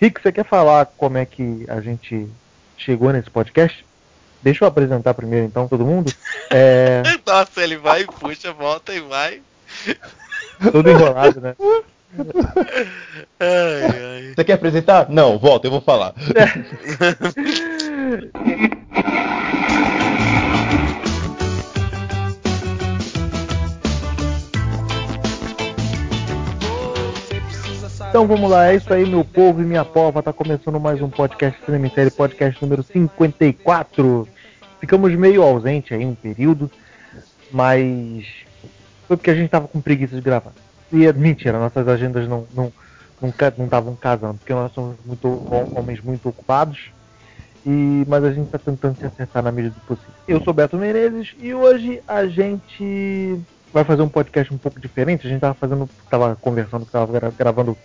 Rick, você quer falar como é que a gente chegou nesse podcast? Deixa eu apresentar primeiro, então, todo mundo. É... Nossa, ele vai e puxa, volta e vai. Todo enrolado, né? Ai, ai. Você quer apresentar? Não, volta, eu vou falar. Então vamos lá, é isso aí, meu povo e minha pova. Tá começando mais um podcast Cinema podcast número 54. Ficamos meio ausente aí um período, mas foi porque a gente tava com preguiça de gravar. E é mentira, nossas agendas não não não estavam casando, porque nós somos muito homens muito ocupados. E, mas a gente está tentando se acertar na medida do possível. Eu sou Beto Menezes e hoje a gente vai fazer um podcast um pouco diferente. A gente estava fazendo, tava conversando, estava gravando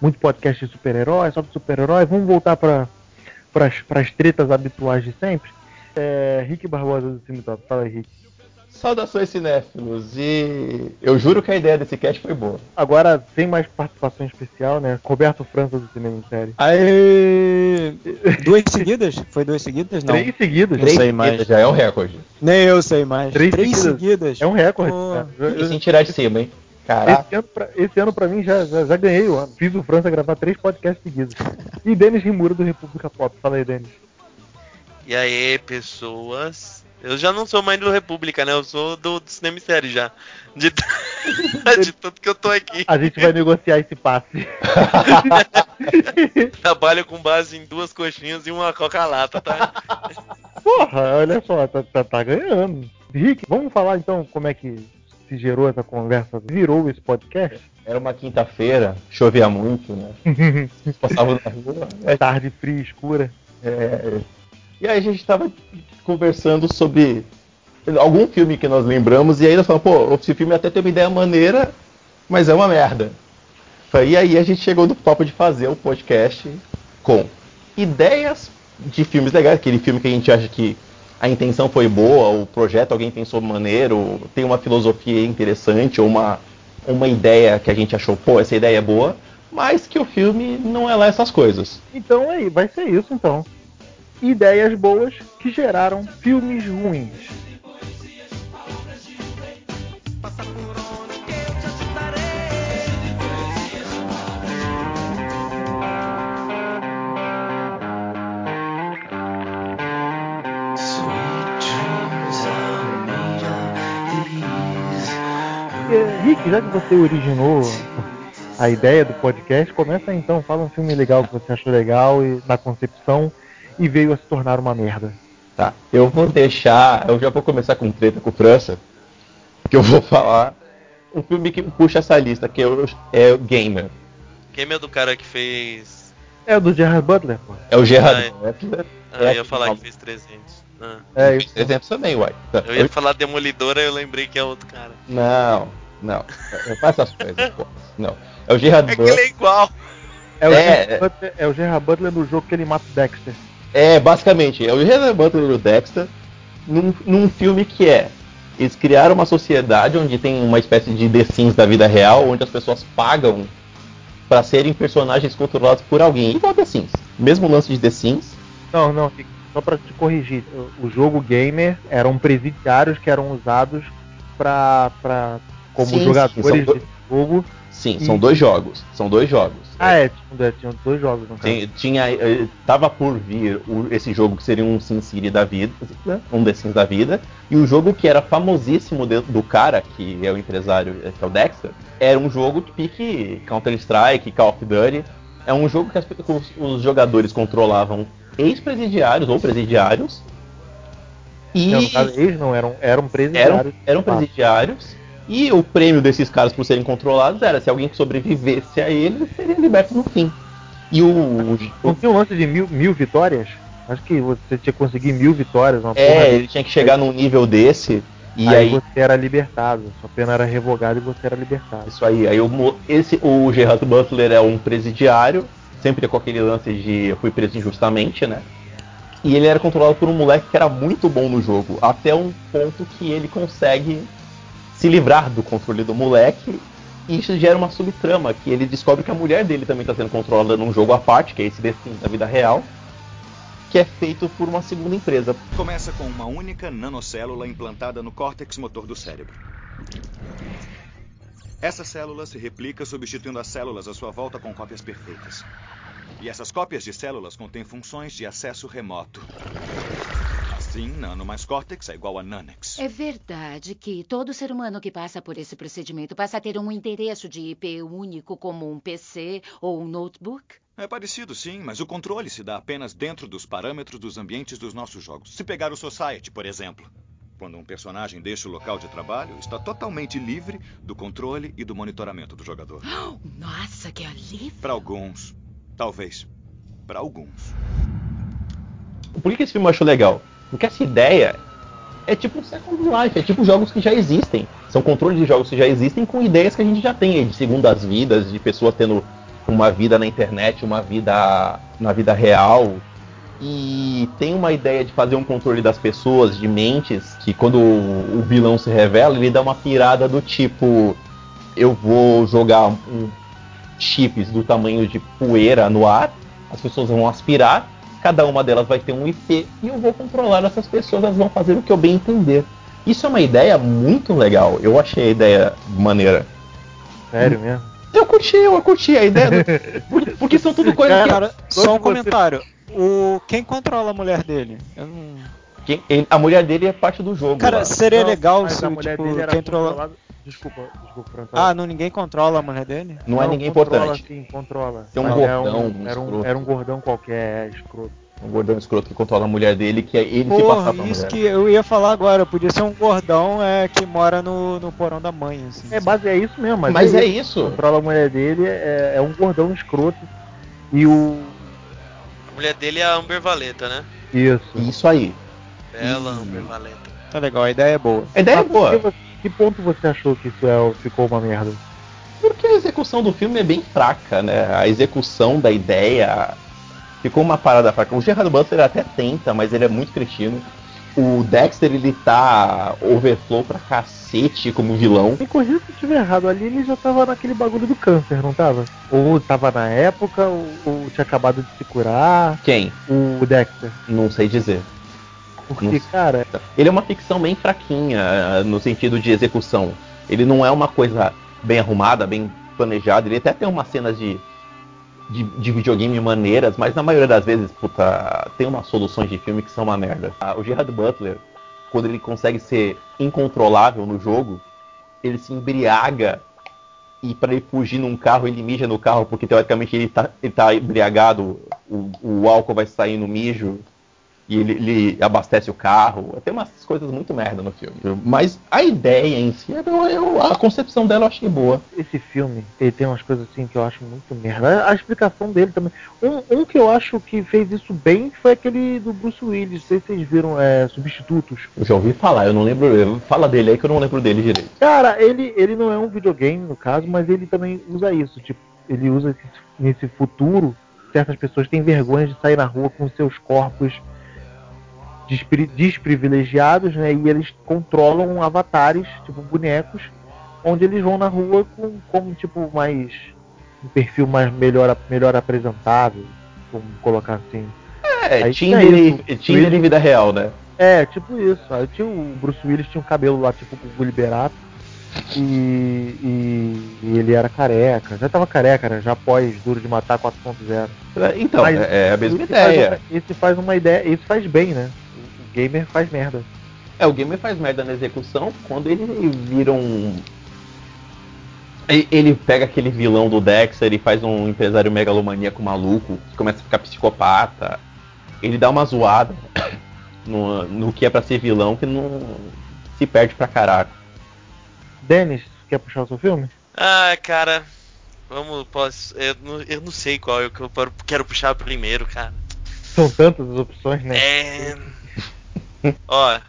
muito podcast de super-herói, só de super-herói. Vamos voltar para as tretas habituais de sempre. É, Rick Barbosa do Cine Top. Fala aí, Rick. Saudações cinéfilos e eu juro que a ideia desse cast foi boa. Agora tem mais participação especial, né? Roberto França do Cinema em Série. Aê! Duas seguidas? Foi duas seguidas? Não. Três seguidas. Três sei mais. Já é um recorde. Nem eu sei mais. Três, Três seguidas. seguidas. É um recorde. Oh. E sem tirar de cima, hein? Caraca. Esse ano, pra, esse ano pra mim já, já, já, ganhei o ano. Fiz o França gravar três podcasts seguidos. E Denis Rimura do República Pop. Fala aí, Denis. E aí, pessoas? Eu já não sou mais do República, né? Eu sou do, do Cinema Série já. De, de tudo que eu tô aqui. A gente vai negociar esse passe. Trabalho com base em duas coxinhas e uma coca-lata, tá? Porra, olha só, tá, tá, tá ganhando. Rick, vamos falar então como é que se gerou essa conversa, virou esse podcast? Era uma quinta-feira, chovia muito, né? Passava na rua. É tarde fria, escura. É... E aí a gente estava conversando sobre algum filme que nós lembramos, e aí nós falamos, pô, esse filme até tem uma ideia maneira, mas é uma merda. E aí a gente chegou no papo de fazer o podcast com ideias de filmes legais, aquele filme que a gente acha que a intenção foi boa, o projeto alguém pensou maneiro, tem uma filosofia interessante, ou uma, uma ideia que a gente achou, pô, essa ideia é boa, mas que o filme não é lá essas coisas. Então aí, vai ser isso então. Ideias boas que geraram filmes ruins. Rick, já que você originou a ideia do podcast, começa então, fala um filme legal que você achou legal e na concepção e veio a se tornar uma merda. Tá, eu vou deixar, eu já vou começar com treta com França, que eu vou falar um filme que puxa essa lista, que é o, é o Gamer. Gamer é do cara que fez... É o do Gerard Butler, pô. É o Gerard ah, Butler. Ah, é eu ia falar que fez 300. Ah. É, isso. 300 também, uai. Eu ia falar Demolidora e eu lembrei que é outro cara. Não, não, não faz essas coisas, pô. Não. É o Gerard é Butler. É que ele é igual. É o, é, Butler, é o Gerard Butler no jogo que ele mata o Dexter. É, basicamente, é o Gerard Butler e o Dexter num, num filme que é. Eles criaram uma sociedade onde tem uma espécie de The Sims da vida real, onde as pessoas pagam para serem personagens controlados por alguém. Igual The Sims. Mesmo lance de The Sims. Não, não, só para te corrigir. O jogo gamer eram presidiários que eram usados para como sim, jogadores sim, de jogo. Sim, e... são dois jogos. São dois jogos. Ah, é, tinha, tinha dois jogos no caso. Tinha, eh, tava por vir o, esse jogo que seria um Sin City da vida, um The Sims da vida, e o jogo que era famosíssimo de, do cara, que é o empresário, eh, que é o Dexter, era um jogo que pique Counter-Strike, Call of Duty. É um jogo que as, os, os jogadores controlavam ex-presidiários ou presidiários. E... Não, eles não eram, eram presidiários. Eram, eram presidiários e o prêmio desses caras por serem controlados era se alguém sobrevivesse a eles, seria liberto no fim. E o. Não tinha um lance de mil, mil vitórias? Acho que você tinha que conseguir mil vitórias. Uma é, ele tinha que chegar num nível desse. E aí, aí, você era libertado, sua pena era revogada e você era libertado. Isso aí, aí o, esse, o Gerard Butler é um presidiário, sempre com aquele lance de eu fui preso injustamente, né? E ele era controlado por um moleque que era muito bom no jogo, até um ponto que ele consegue se livrar do controle do moleque E isso gera uma subtrama, que ele descobre que a mulher dele também está sendo controlada num jogo à parte, que é esse destino da vida real, que é feito por uma segunda empresa. Começa com uma única nanocélula implantada no córtex motor do cérebro. Essa célula se replica substituindo as células à sua volta com cópias perfeitas. E essas cópias de células contêm funções de acesso remoto. Assim, nano mais córtex é igual a nanex. É verdade que todo ser humano que passa por esse procedimento passa a ter um endereço de IP único como um PC ou um notebook? É parecido, sim, mas o controle se dá apenas dentro dos parâmetros dos ambientes dos nossos jogos. Se pegar o Society, por exemplo. Quando um personagem deixa o local de trabalho, está totalmente livre do controle e do monitoramento do jogador. Nossa, que alívio! Para alguns, talvez. Para alguns. Por que esse filme eu acho legal? Porque essa ideia é tipo um Second Life, é tipo jogos que já existem. São controles de jogos que já existem com ideias que a gente já tem, de segundas vidas, de pessoas tendo uma vida na internet, uma vida na vida real. E tem uma ideia de fazer um controle das pessoas, de mentes, que quando o vilão se revela, ele dá uma pirada do tipo: eu vou jogar um chips do tamanho de poeira no ar, as pessoas vão aspirar, cada uma delas vai ter um IP e eu vou controlar essas pessoas, elas vão fazer o que eu bem entender. Isso é uma ideia muito legal. Eu achei a ideia maneira. Sério mesmo? Eu curti, eu curti a ideia. Do... Porque são tudo coisas que. Cara, só um comentário. O... Quem controla a mulher dele? Eu não... Quem... A mulher dele é parte do jogo. Cara, lá. seria Não, legal se a mulher tipo, dele era quem controla... controlada- Desculpa, desculpa, Ah, não, ninguém controla a mulher dele? Não, é ninguém controla, importante. Sim, controla. Tem um Mas é gordão, um era, um, era um gordão qualquer, é, escroto. Um gordão escroto que controla a mulher dele, que é ele Porra, passar pra isso mulher. que eu ia falar agora. Podia ser um gordão é, que mora no, no porão da mãe, assim. É, base, é isso mesmo, mas, Mas é isso. Controla a mulher dele, é, é um gordão escroto. E o. A mulher dele é a Amber Valeta, né? Isso. Isso aí. Bela. Amber Valeta. Tá legal, a ideia é boa. A ideia é Mas que, boa. Que ponto você achou que isso é, ficou uma merda? Porque a execução do filme é bem fraca, né? A execução da ideia ficou uma parada fraca. O Gerard Butler até tenta, mas ele é muito cretino. O Dexter, ele tá overflow pra cacete como vilão. Me corrija se eu estiver errado, ali ele já tava naquele bagulho do câncer, não tava? Ou tava na época, ou, ou tinha acabado de se curar. Quem? O Dexter. Não sei dizer. Porque, cara, Ele é uma ficção bem fraquinha eh, no sentido de execução. Ele não é uma coisa bem arrumada, bem planejada. Ele até tem umas cenas de, de, de videogame maneiras, mas na maioria das vezes, puta, tem umas soluções de filme que são uma merda. Ah, O Gerard Butler, quando ele consegue ser incontrolável no jogo, ele se embriaga e para ele fugir num carro, ele mija no carro, porque teoricamente ele tá, ele tá embriagado, o, o álcool vai sair no mijo e ele, ele abastece o carro. Tem umas coisas muito merda no filme. Mas a ideia em si, eu, eu- a concepção dela eu achei boa. esse filme, ele tem umas coisas assim que eu acho muito merda. A explicação dele também. Um, um que eu acho que fez isso bem foi aquele do Bruce Willis. Não sei se vocês viram, é, Substitutos. Eu já ouvi falar, eu não lembro. Fala dele aí que eu não lembro dele direito. Cara, ele, ele não é um videogame, no caso, mas ele também usa isso. Tipo, ele usa esse, nesse futuro, certas pessoas têm vergonha de sair na rua com seus corpos despri- desprivilegiados, né? E eles controlam avatares, tipo bonecos, onde eles vão na rua com como tipo mais um perfil mais melhor melhor apresentável, vamos colocar assim. É, Aí Tinder, tinha e- isso. Em vida real, né? É, tipo isso. Aí tinha o Bruce Willis tinha um cabelo lá tipo o Liberato. E, e- e ele era careca, já tava careca, né? Já após Duro de Matar 4.0. Então, Mas é, é a mesma Esse faz ideia. uma- esse faz uma ideia, esse faz bem, né? Gamer faz merda. É, o gamer faz merda na execução quando ele vira um. Ele- pega aquele vilão do Dexter e faz um empresário megalomaníaco maluco, que começa a ficar psicopata. Ele dá uma zoada no, no que é pra ser vilão que não se perde pra caraca. Denis, quer puxar o seu filme? Ah, cara. Vamos, posso. Eu não, eu não sei qual é eu quero- quero puxar primeiro, cara. São tantas as opções, né? É. Ó,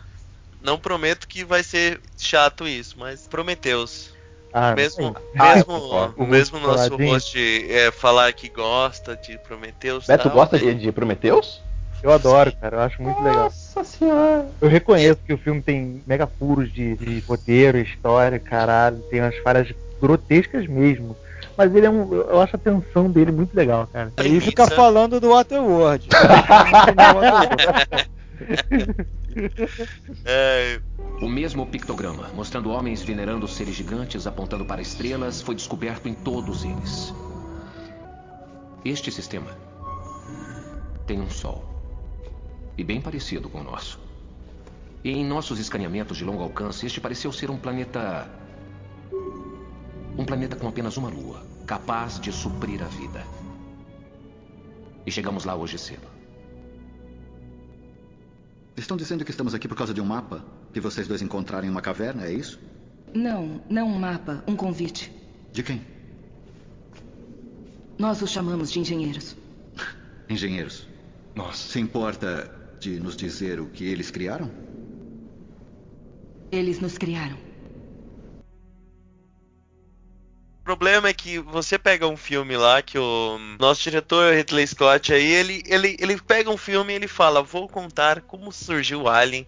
não prometo que vai ser chato isso, mas Prometeus. Ah, mesmo Ah, mesmo, o mesmo nosso host é, falar que gosta de Prometeus. Beto tal, gosta né? de, de Prometheus? Eu adoro, cara. Eu acho muito legal. Nossa senhora. Eu reconheço que o filme tem mega furos de, de roteiro, história, caralho. Tem umas falhas grotescas mesmo. Mas ele é um. Eu acho a tensão dele muito legal, cara. Ele fica falando do Waterworld. É, O mesmo pictograma, mostrando homens venerando seres gigantes apontando para estrelas, foi descoberto em todos eles. Este sistema tem um Sol. E bem parecido com o nosso. E em nossos escaneamentos de longo alcance, este pareceu ser um planeta. Um planeta com apenas uma lua, capaz de suprir a vida. E chegamos lá hoje cedo. Estão dizendo que estamos aqui por causa de um mapa que vocês dois encontraram em uma caverna, é isso? Não, não um mapa, um convite. De quem? Nós os chamamos de engenheiros. Engenheiros. Nossa. Se importa de nos dizer o que eles criaram? Eles nos criaram. Problema é que você pega um filme lá que o nosso diretor Ridley Scott aí, ele, ele, ele pega um filme e ele fala, vou contar como surgiu o Alien,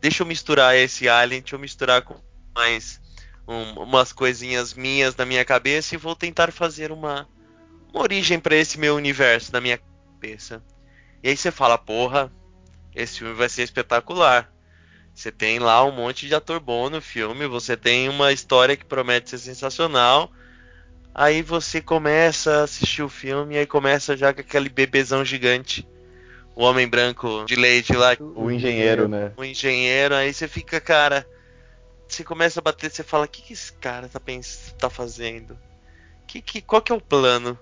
deixa eu misturar esse Alien, deixa eu misturar com mais um- umas coisinhas minhas na minha cabeça e vou tentar fazer uma, uma origem para esse meu universo na minha cabeça. E aí você fala, porra, esse filme vai ser espetacular. Você tem lá um monte de ator bom no filme, você tem uma história que promete ser sensacional. Aí você começa a assistir o filme e aí começa já com aquele bebezão gigante. O homem branco de leite lá, O engenheiro, né? o engenheiro, aí você fica, cara. Você começa a bater, você fala, o que, que esse cara tá, pens tá fazendo? Que, que, qual que é o plano?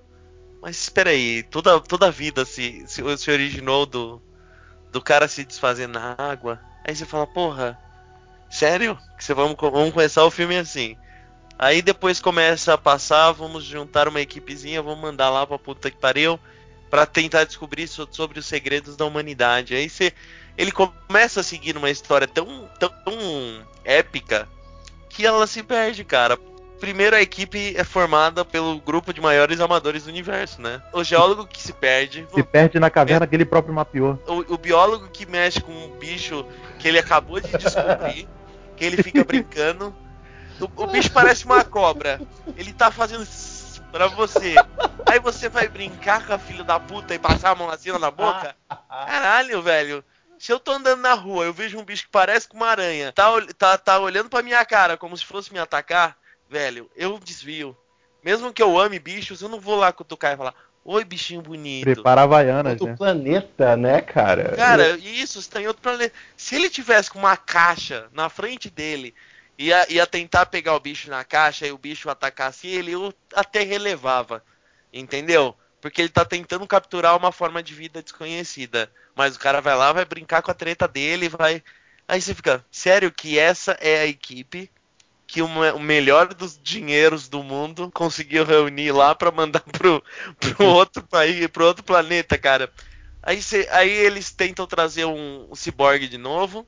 Mas espera aí, toda, toda a vida se, se, se originou do, do cara se desfazer na água. Aí você fala, porra, sério? Que você vamos, vamos começar o filme assim. Aí depois começa a passar, vamos juntar uma equipezinha, vamos mandar lá pra puta que pariu pra tentar descobrir so- sobre os segredos da humanidade. Aí você ele começa a seguir uma história tão, tão, tão épica que ela se perde, cara. Primeiro a equipe é formada pelo grupo de maiores amadores do universo, né? O geólogo que se perde, Se perde na caverna que ele próprio mapeou. o, o biólogo que mexe com um bicho que ele acabou de descobrir, que ele fica brincando. O, o bicho parece uma cobra. Ele tá fazendo pra você. Aí você vai brincar com a filha da puta e passar a mão assim na boca? Caralho, velho. Se eu tô andando na rua, eu vejo um bicho que parece com uma aranha, tá, tá, tá olhando pra minha cara como se fosse me atacar, velho, eu desvio. Mesmo que eu ame bichos, eu não vou lá cutucar e falar, oi bichinho bonito. Prepara Havaianas, Outro né? planeta, né, cara? Cara, isso, está em outro planeta. Se ele tivesse com uma caixa na frente dele, ia, ia tentar pegar o bicho na caixa e o bicho atacasse ele, eu até relevava. Entendeu? Porque ele tá tentando capturar uma forma de vida desconhecida. Mas o cara vai lá, vai brincar com a treta dele, vai. Aí você fica, sério que essa é a equipe que o, me- o melhor dos dinheiros do mundo conseguiu reunir lá pra mandar pro, pro outro país, pro outro planeta, cara. Aí, cê- aí eles tentam trazer um, um ciborgue de novo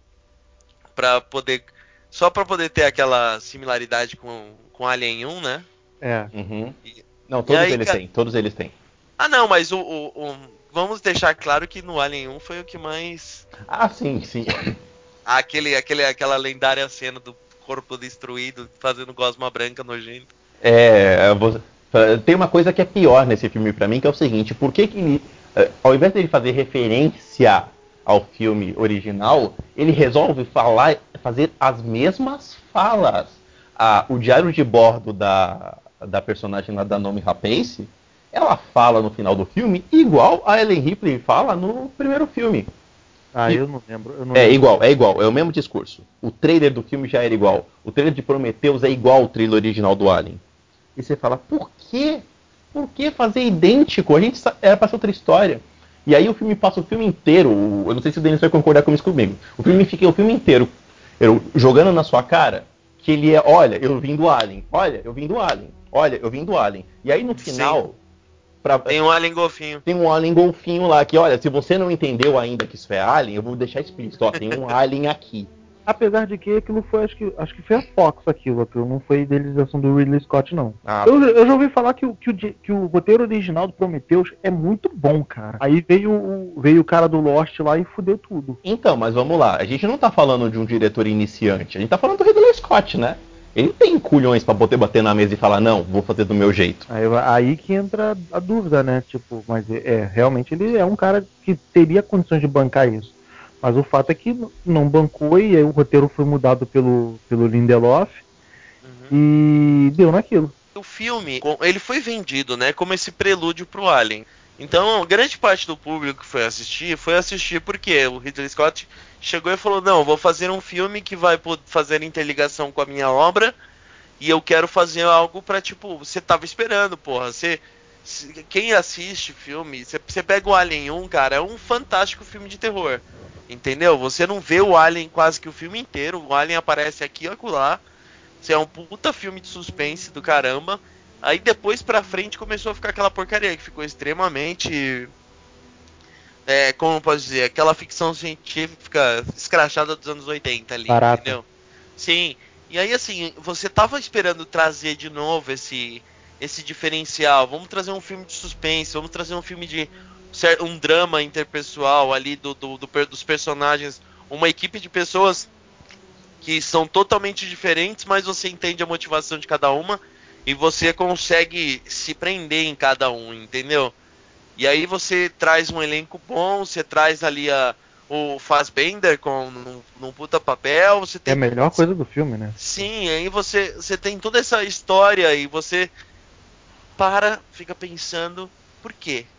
para poder só pra poder ter aquela similaridade com com Alien 1, né? É. Uhum. Não, todos aí, eles cara- têm, todos eles têm. Ah, não, mas o, o- o- vamos deixar claro que no Alien 1 foi o que mais Ah, sim, sim. aquele aquele aquela lendária cena do corpo destruído fazendo gosma branca nojento. É, você- tem uma coisa que é pior nesse filme pra mim, que é o seguinte, por que que ele, eh, ao invés dele fazer referência ao filme original, ele resolve falar, fazer as mesmas falas. Ah, o diário de bordo da, da personagem lá da Nomi Rapace, ela fala no final do filme igual a Ellen Ripley fala no primeiro filme. Ah, E- eu não lembro. Eu não É lembro. igual, é igual, é o mesmo discurso. O trailer do filme já era igual. O trailer de Prometheus é igual ao trailer original do Alien. E você fala, por quê? Por que fazer idêntico? A gente era pra ser outra história. E aí o filme passa o filme inteiro. Eu não sei se o Denis vai concordar com isso comigo. O filme fica o filme inteiro eu- jogando na sua cara que ele é, olha, eu vim do Alien, olha, eu vim do Alien, olha, eu vim do Alien. E aí no final, pra, Tem um Alien golfinho. tem um alien golfinho lá que, olha, se você não entendeu ainda que isso é alien, eu vou deixar explícito, ó, tem um alien aqui. Apesar de que aquilo foi, acho que, acho que foi a Fox aquilo, aquilo não foi idealização do Ridley Scott, não. Ah, Eu, eu já ouvi falar que, o- que, o, que o roteiro original do Prometheus é muito bom, cara. Aí veio, o- veio o cara do Lost lá e fudeu tudo. Então, mas vamos lá. A gente não tá falando de um diretor iniciante. A gente tá falando do Ridley Scott, né? Ele tem culhões pra poder bater na mesa e falar, não, vou fazer do meu jeito. Aí, aí que entra a dúvida, né? Tipo, mas é, é, realmente ele é um cara que teria condições de bancar isso. Mas o fato é que não bancou e aí o roteiro foi mudado pelo, pelo Lindelof e deu naquilo. o filme, ele foi vendido, né, como esse prelúdio pro Alien. Então, grande parte do público que foi assistir, foi assistir porque o Ridley Scott chegou e falou: "Não, vou fazer um filme que vai fazer interligação com a minha obra e eu quero fazer algo pra tipo, você tava esperando, porra, você quem assiste filme, você, pega o Alien 1, cara, é um fantástico filme de terror. Entendeu? Você não vê o Alien quase que o filme inteiro, o Alien aparece aqui e acolá. Você é um puta filme de suspense do caramba. Aí depois pra frente começou a ficar aquela porcaria que ficou extremamente. É, como eu posso dizer? Aquela ficção científica escrachada dos anos 80 ali, Barata. entendeu? Sim. E aí assim, você tava esperando trazer de novo esse esse diferencial. Vamos trazer um filme de suspense, vamos trazer um filme de um drama interpessoal ali do, do- do dos personagens, uma equipe de pessoas que são totalmente diferentes, mas você entende a motivação de cada uma e você consegue se prender em cada um, entendeu? E aí você traz um elenco bom, você traz ali a, o Fassbender com num, num puta papel, você É tem a melhor coisa do filme, né? Sim, aí você, você tem toda essa história e você para, fica pensando, por quê?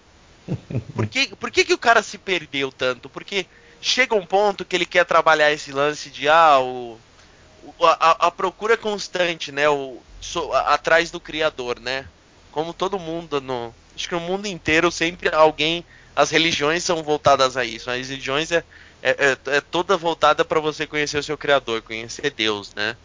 Por que, por que, que o cara se perdeu tanto? Porque chega um ponto que ele quer trabalhar esse lance de ah, o, a, a procura constante, né? O, so- a- atrás do criador, né? Como todo mundo no. Acho que no mundo inteiro sempre alguém. As religiões são voltadas a isso. As religiões é, é, é- é toda voltada para você conhecer o seu criador, conhecer Deus, né?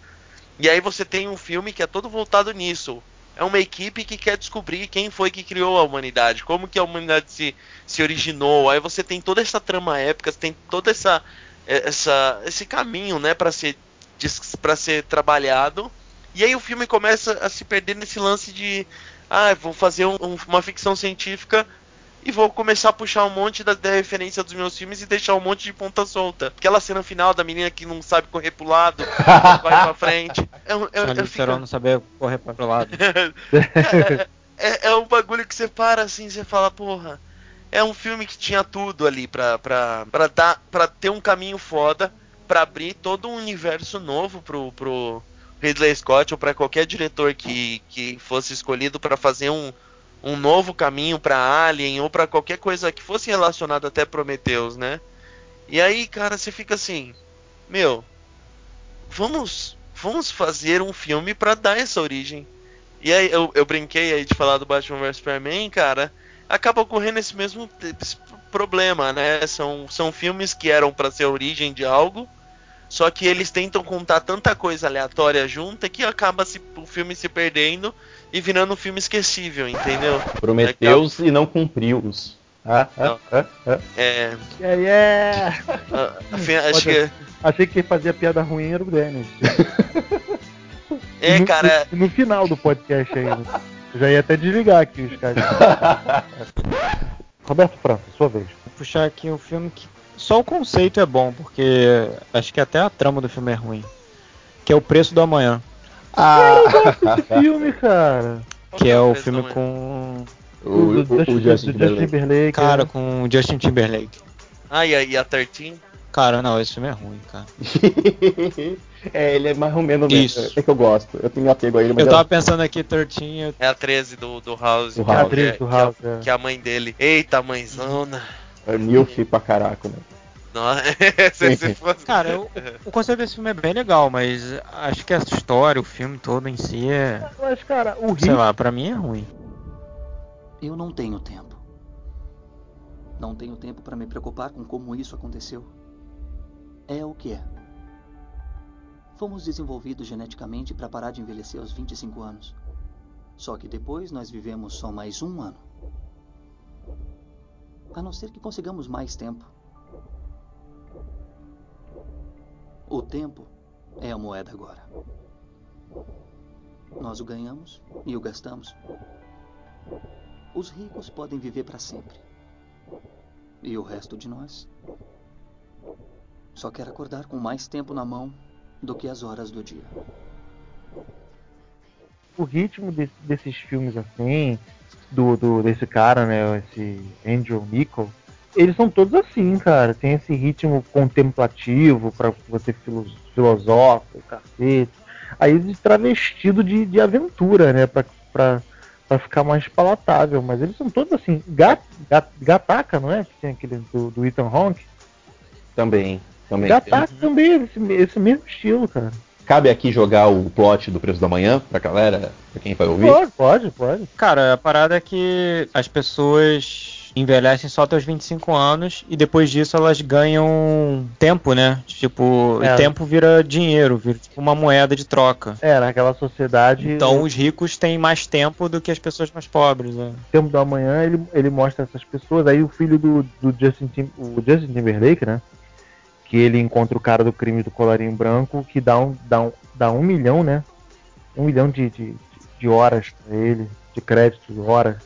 E aí você tem um filme que é todo voltado nisso. É uma equipe que quer descobrir quem foi que criou a humanidade, como que a humanidade se, se originou. Aí você tem toda essa trama épica, você tem toda essa, essa esse caminho, né, para ser para ser trabalhado. E aí o filme começa a se perder nesse lance de ah, vou fazer um- uma ficção científica e vou começar a puxar um monte da, da referência dos meus filmes e deixar um monte de ponta solta. Aquela cena final da menina que não sabe correr pro lado, vai pra frente. É, um- é, Só é, literal fica- não saber correr pro lado. é, é, é um bagulho que você para assim, você fala, porra, é um filme que tinha tudo ali pra, pra, pra, dar, pra ter um caminho foda, pra abrir todo um universo novo pro, pro Ridley Scott ou pra qualquer diretor que, que fosse escolhido pra fazer um, um novo caminho pra Alien ou pra qualquer coisa que fosse relacionado até Prometheus, né? E aí, cara, você fica assim, meu, vamos, vamos fazer um filme pra dar essa origem. E aí eu, eu brinquei aí de falar do Batman vs Superman, cara, acaba ocorrendo esse mesmo esse problema, né? São, são filmes que eram pra ser a origem de algo, só que eles tentam contar tanta coisa aleatória junta que acaba se, o filme se perdendo e virando um filme esquecível, entendeu? Prometeu-os e não cumpriu-os. Ah, ah, ah, ah. É. Yeah, yeah. ah, afim- acho que. Achei que quem fazia piada ruim era o Dennis. É, no, cara. No, no final do podcast ainda. Já ia até desligar aqui os caras. Roberto Franco, sua vez. Vou puxar aqui um filme que só o conceito é bom, porque acho que até a trama do filme é ruim. Que é O Preço do Amanhã. Ah, Esse filme, cara. Que é o filme com. o, o, o Justin do Timberlake. Timberlake. Cara, é. com o Justin Timberlake. Ah, e a, e a 13? Cara, não, esse filme é ruim, cara. é, ele é mais ou menos mesmo. Isso. É que eu gosto. Eu tenho apego a ele, mas Eu tava pensando aqui, 13, eu- É a 13 do, do House. Do que é- House. que é- Atriz do que é- House, é. que é a mãe dele. Eita, mãezona. é milf pra caraca, né? Nossa, se, se fosse... Cara, o, o conceito desse filme é bem legal, mas acho que a história, o filme todo em si é. Mas, cara, o Sei Rio. lá, pra mim é ruim. Eu não tenho tempo. Não tenho tempo para me preocupar com como isso aconteceu. É o que é. Fomos desenvolvidos geneticamente para parar de envelhecer aos 25 anos. Só que depois nós vivemos só mais um ano. A não ser que consigamos mais tempo. O tempo é a moeda agora. Nós o ganhamos e o gastamos. Os ricos podem viver para sempre. E o resto de nós só quer acordar com mais tempo na mão do que as horas do dia. O ritmo desse- desses filmes assim, do, do- desse cara, né, esse Andrew Nichol, eles são todos assim, cara. Tem esse ritmo contemplativo para você filo- filosófico, cacete. Aí eles travestido de, de aventura, né, pra, pra, pra ficar mais palatável. Mas eles são todos assim. Gat, Gat- Gataca, não é? Que tem aquele do, do Ethan Hawke. Também. também. Gataca também, é esse, esse mesmo estilo, cara. Cabe aqui jogar o plot do Preço da Manhã pra galera, pra quem vai ouvir. Pode, pode, pode. Cara, a parada é que as pessoas envelhecem só até os 25 anos e depois disso elas ganham tempo, né? Tipo, É. e tempo vira dinheiro, vira tipo uma moeda de troca. É, naquela sociedade. Então os ricos têm mais tempo do que as pessoas mais pobres, né? tempo da manhã ele, ele mostra essas pessoas. Aí o filho do, do Justin, Tim, o Justin Timberlake, né? Que ele encontra o cara do crime do colarinho branco, que dá um, dá um, dá um milhão, né? Um milhão de, de, de horas pra ele, de crédito, de horas.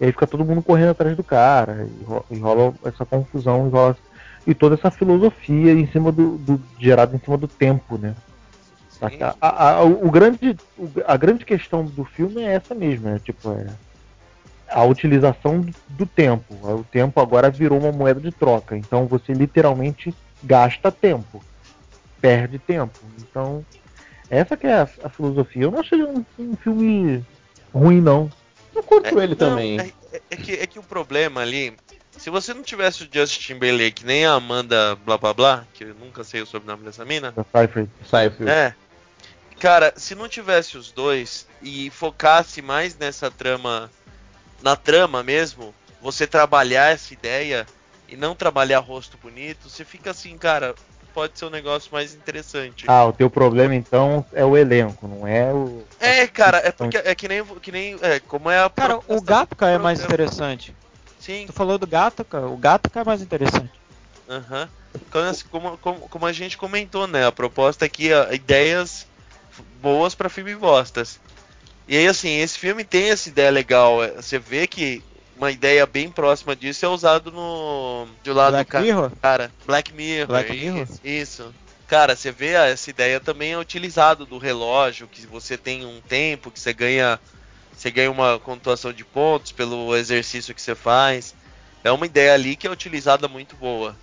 E aí fica todo mundo correndo atrás do cara. E ro- e rola essa confusão, e, rola, e toda essa filosofia em cima do, do gerada em cima do tempo, né? A, a- a- o grande, a grande questão do filme é essa mesmo, é tipo, é a utilização do, do tempo. O tempo agora virou uma moeda de troca. Então você literalmente gasta tempo, perde tempo. Então essa que é a, a filosofia. Eu não achei um, um filme ruim não. Eu curto É, ele não, também. É, é- é que, é que o problema ali, se você não tivesse o Justin Timberlake nem a Amanda blá blá blá, que eu nunca sei o sobrenome dessa mina, Seyfried. Filho. é. Cara, se não tivesse os dois e focasse mais nessa trama, na trama mesmo, você trabalhar essa ideia e não trabalhar rosto bonito, você fica assim, cara, pode ser um negócio mais interessante. Ah, o teu problema então é o elenco, não é o. É, cara, é porque é que nem, que nem é, como é a Cara, o Gattaca é mais interessante. Sim, Tu falou do Gattaca, o Gattaca é mais interessante. Aham. Assim, Como, como, como a gente comentou, né? A proposta aqui é ideias boas pra filme bostas. E aí, assim, esse filme tem essa ideia legal. é, Você vê que uma ideia bem próxima disso é usado no. Do lado Black do ca- Mirror? cara. Black Mirror. Black isso, Mirror? Isso. Cara, você vê ah, essa ideia também é utilizado do relógio, que você tem um tempo, que você ganha. Você ganha uma pontuação de pontos pelo exercício que você faz. É uma ideia ali que é utilizada muito boa.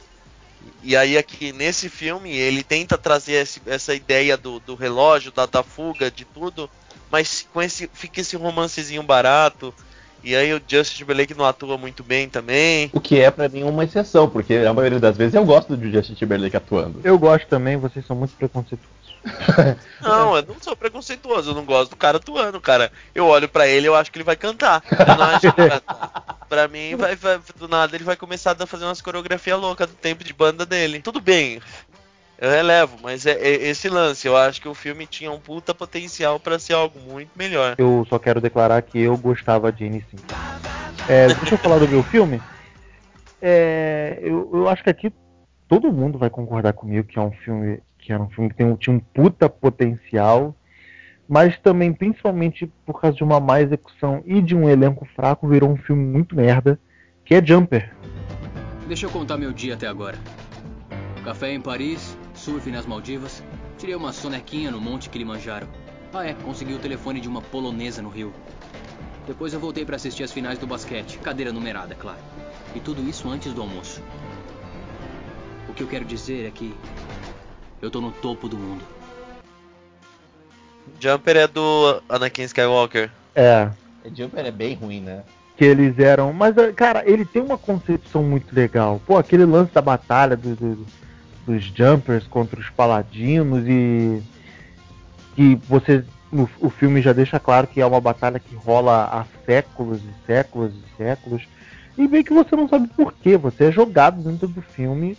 E aí aqui nesse filme ele tenta trazer esse- essa ideia do, do relógio, da, da fuga, de tudo, mas com esse fica esse romancezinho barato. E aí o Justin Timberlake não atua muito bem também. O que é pra mim uma exceção, porque a maioria das vezes eu gosto do Justin Timberlake atuando. Eu gosto também, vocês são muito preconceituosos. Não, eu não sou preconceituoso, eu não gosto do cara atuando, cara. Eu olho pra ele, eu acho que ele vai cantar. Eu não acho que ele vai. Pra mim, vai, vai- do nada ele vai começar a fazer umas coreografias loucas do tempo de banda dele. Tudo bem, eu relevo, mas é, é esse lance. Eu acho que o filme tinha um puta potencial pra ser algo muito melhor. Eu só quero declarar que eu gostava de N sim. É, deixa eu falar do meu filme. É, eu, eu acho que aqui todo mundo vai concordar comigo que é um filme que era um filme que tem tinha um puta potencial, mas também principalmente por causa de uma má execução e de um elenco fraco virou um filme muito merda, que é Jumper. Deixa eu contar meu dia até agora. Café em Paris, surf nas Maldivas, tirei uma sonequinha no Monte Kilimanjaro. Ah é, consegui o telefone de uma polonesa no Rio. Depois eu voltei pra assistir as finais do basquete, cadeira numerada, é claro. E tudo isso antes do almoço. O que eu quero dizer é que eu tô no topo do mundo. Jumper é do Anakin Skywalker. É, Jumper é bem ruim, né? que eles eram. Mas, cara, ele tem uma concepção muito legal. Pô, aquele lance da batalha do- do- dos Jumpers contra os Paladinos e. que você. no- o filme já deixa claro que é uma batalha que rola há séculos e séculos e séculos. E meio que você não sabe por quê. Você é jogado dentro do filme.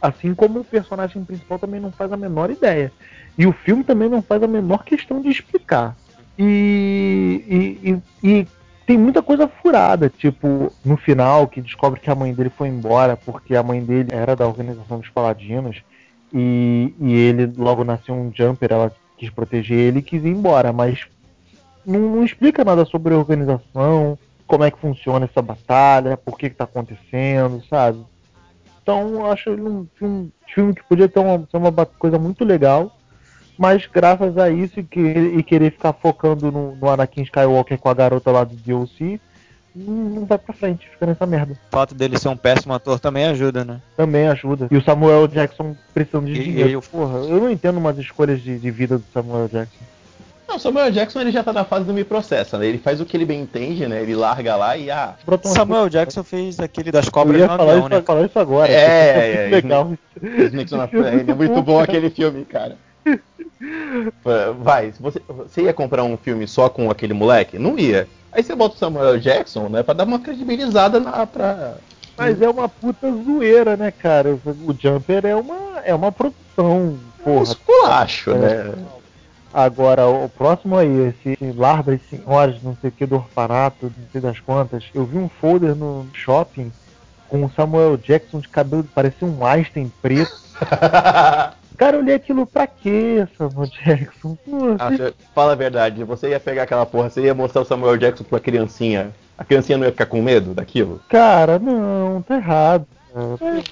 Assim como o personagem principal também não faz a menor ideia. E o filme também não faz a menor questão de explicar. E, e, e- e tem muita coisa furada, tipo, no final, que descobre que a mãe dele foi embora porque a mãe dele era da organização dos paladinos. E, e ele logo nasceu um jumper, ela quis proteger ele e quis ir embora, mas não, não explica nada sobre a organização, como é que funciona essa batalha, por que, que tá acontecendo, sabe? Então acho um filme, filme que podia ter uma, ser uma coisa muito legal, mas graças a isso e, que, e querer ficar focando no, no Anakin Skywalker com a garota lá do DLC, não, não vai pra frente, fica nessa merda. O fato dele ser um péssimo ator também ajuda, né? Também ajuda. E o Samuel Jackson precisando de E- dinheiro. e- Porra, eu não entendo umas escolhas de, de vida do Samuel Jackson. Não, o Samuel Jackson ele já tá na fase do me processa, né? Ele faz o que ele bem entende, né? Ele larga lá e ah. Samuel Jackson fez aquele das Eu cobras ia no falar, isso, né? falar isso agora. É, é, legal. Snakes on a Plane. É muito bom aquele filme, cara. Vai, você, você ia comprar um filme só com aquele moleque? Não ia. Aí você bota o Samuel Jackson, né? Pra dar uma credibilizada na, pra. Mas é uma puta zoeira, né, cara? O Jumper é uma, é uma produção, porra. Esculacho, É. né? Agora, o próximo aí, esse Lar das Senhoras, não sei o que, do orfanato, não sei das quantas. Eu vi um folder no shopping com o Samuel Jackson de cabelo, parecia um Einstein preto. Cara, eu olhei aquilo pra quê, Samuel Jackson? Pô, Ah, você- fala a verdade, você ia pegar aquela porra, você ia mostrar o Samuel Jackson pra criancinha. A criancinha não ia ficar com medo daquilo? Cara, não, tá errado.